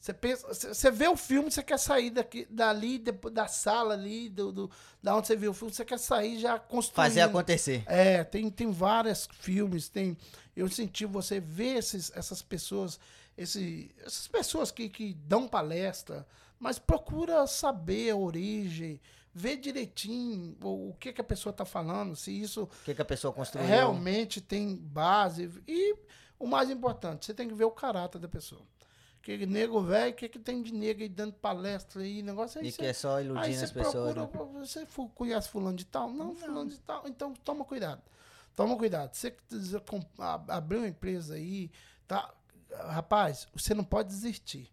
você, pensa, você, vê o filme, você quer sair daqui, dali, da sala ali, do, do, da onde você viu o filme, você quer sair já construindo. Fazer acontecer. É, tem, tem vários filmes, tem. Eu incentivo você ver esses, essas pessoas, esse, essas pessoas que, que dão palestra, mas procura saber a origem, ver direitinho o, o que, que a pessoa está falando, se isso O que, que a pessoa construiu. realmente tem base. E o mais importante, você tem que ver o caráter da pessoa. Que nego velho, o que, que tem de nego aí dando palestra aí, negócio aí. E você- que é só iludindo as pessoas. procura, né? você conhece fulano de tal? Não, fulano de tal. Então toma cuidado. Toma cuidado. Você que quiser com- a- abrir uma empresa aí, tá? Rapaz, você não pode desistir.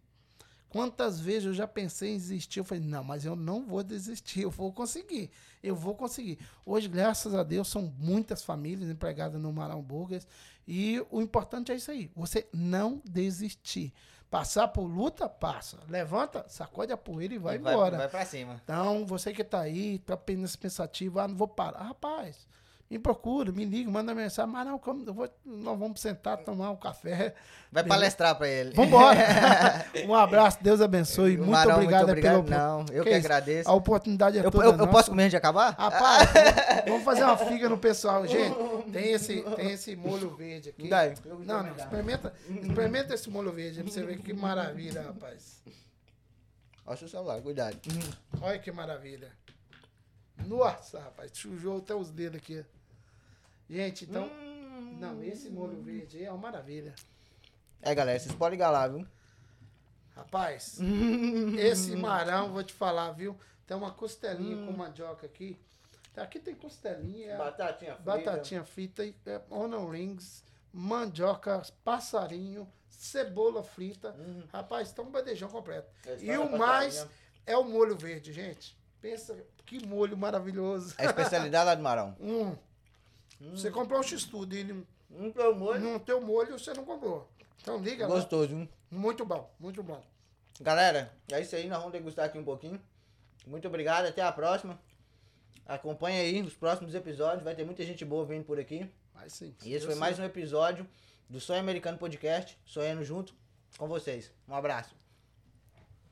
Quantas vezes eu já pensei em desistir? Eu falei, não, mas eu não vou desistir, eu vou conseguir. Eu vou conseguir. Hoje, graças a Deus, são muitas famílias empregadas no Marão Burgers. E o importante é isso aí, você não desistir. Passar por luta, passa. Levanta, sacode a poeira e vai, E vai, embora. vai pra cima. Então, você que tá aí, tá apenas pensativo, ah, não vou parar. Rapaz, me procura, me liga, manda mensagem. Mas não, como, eu vou, nós vamos sentar, tomar um café. Vai Beleza? palestrar pra ele. Vambora! um abraço, Deus abençoe. Muito Marão, obrigado, muito pela obrigado. Não, eu que, isso? agradeço. A oportunidade é Eu, toda eu- eu posso comer de acabar? Rapaz, vamos fazer uma figa no pessoal. Gente, tem esse, tem esse molho verde aqui. Daí. Não, não, experimenta, experimenta esse molho verde pra você ver que maravilha, rapaz. Olha o seu celular, cuidado. Olha que maravilha. Nossa, rapaz, sujou até os dedos aqui. Gente, então. Hum. Não, esse molho verde aí é uma maravilha. É, galera, vocês podem ligar lá, viu? Rapaz, esse marão, vou te falar, viu? Tem uma costelinha com mandioca aqui. Tá, Aqui tem costelinha, Batatinha frita. batatinha frita, é, onion rings, mandioca, passarinho, cebola frita. Rapaz, tá um bandejão completo. Esse E tá o mais é o molho verde, gente. Pensa que molho maravilhoso. É a especialidade lá do Marão. Hum. Você comprou um x-tudo e não, Um pelo molho. não tem o molho, você não comprou. Então liga lá. Gostoso, hein? Muito bom, muito bom. Galera, é isso aí, nós vamos degustar aqui um pouquinho. Muito obrigado, até a próxima. Acompanha aí os próximos episódios, vai ter muita gente boa vindo por aqui. Mas sim. E esse foi mais um episódio do Sonho Americano Podcast, sonhando junto com vocês. Um abraço.